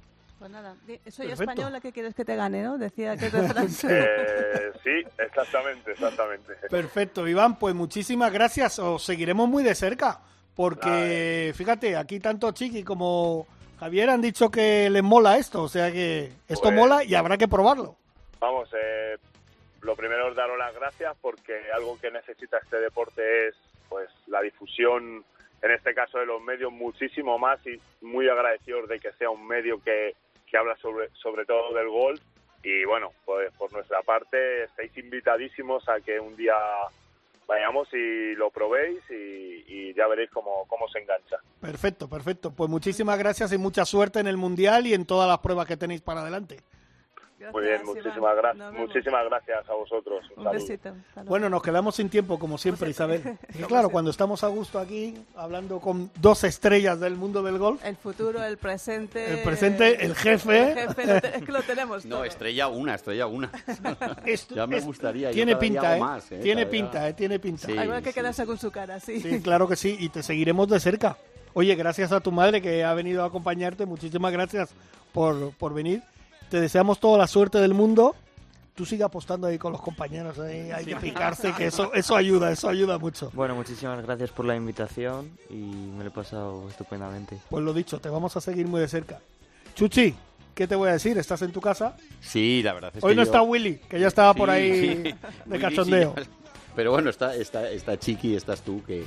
Pues nada, soy Perfecto. española que quieres que te gane, ¿no? Decía que (laughs) Francia. Eh, sí, exactamente, exactamente. Perfecto, Iván, pues muchísimas gracias. Os seguiremos muy de cerca, porque fíjate, aquí tanto Chiqui como Javier han dicho que les mola esto, o sea que esto Pues- mola y habrá que probarlo. Vamos, eh, lo primero es daros las gracias porque algo que necesita este deporte es pues la difusión, en este caso de los medios, muchísimo más y muy agradecidos de que sea un medio que, que habla sobre, sobre todo del golf. Y bueno, pues por nuestra parte estáis invitadísimos a que un día vayamos y lo probéis y, ya veréis cómo, cómo se engancha. Perfecto, perfecto. Pues muchísimas gracias y mucha suerte en el Mundial y en todas las pruebas que tenéis para adelante. Muy bien, muchísimas gracias. Muchísimas gracias a vosotros. Un, Un besito. Bueno, nos quedamos sin tiempo, como siempre, Isabel. (laughs) Y claro, cuando estamos a gusto aquí, hablando con dos estrellas del mundo del golf, El futuro, el presente. El presente, el jefe. El jefe, es que lo tenemos No, todo. estrella una, estrella una. (laughs) ya me gustaría. tiene pinta, ¿eh? más, ¿eh? Tiene pinta, ¿eh? Tiene pinta. Sí, Algo hay que quedarse con su cara, sí. Sí, claro que sí, y te seguiremos de cerca. Oye, gracias a tu madre que ha venido a acompañarte, muchísimas gracias por, por venir. Te deseamos toda la suerte del mundo. Tú sigue apostando ahí con los compañeros, ahí hay que picarse, que eso, eso ayuda, eso ayuda mucho. Bueno, muchísimas gracias por la invitación y me lo he pasado estupendamente. Pues lo dicho, te vamos a seguir muy de cerca. Chuchi, ¿qué te voy a decir? ¿Estás en tu casa? Sí, la verdad es Hoy que no yo- está Willy, que ya estaba por Sí, ahí sí. de cachondeo. sí. Pero bueno, está, está, está Chiqui, estás tú, que, ¿eh?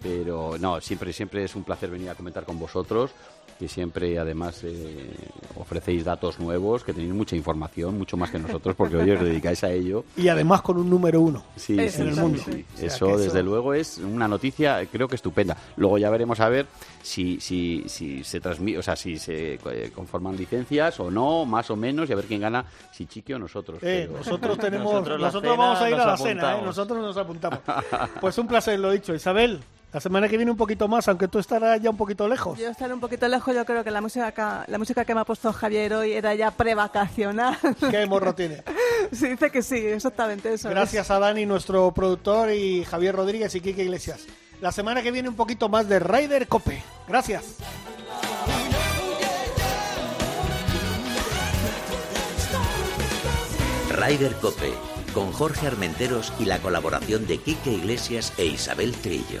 pero no, siempre, siempre es un placer venir a comentar con vosotros, que siempre además eh, ofrecéis datos nuevos, que tenéis mucha información, mucho más que nosotros, porque hoy os dedicáis a ello. Y además con un número uno Sí, en sí, el sí, mundo. sí. O sea, Eso, desde luego, es una noticia, creo que estupenda. Luego ya veremos a ver si, si, si se transmite, o sea, si se eh, conforman licencias o no, más o menos, y a ver quién gana, si Chiqui o nosotros. Eh, pero- nosotros tenemos, Nosotros nosotros, la cena vamos a ir a la cena, ¿eh? nosotros nos apuntamos. (laughs) Pues un placer, lo dicho. Isabel, la semana que viene un poquito más, aunque tú estarás ya un poquito lejos. Yo estaré un poquito lejos, yo creo que la música que, la música que me ha puesto Javier hoy era ya prevacacional. ¿Qué morro tiene? (laughs) sí, dice que sí, exactamente eso. es. Gracias a Dani, nuestro productor, y Javier Rodríguez y Kike Iglesias. La semana que viene un poquito más de Ryder Cope. Gracias. Ryder Cope, con Jorge Armenteros y la colaboración de Quique Iglesias e Isabel Trillo.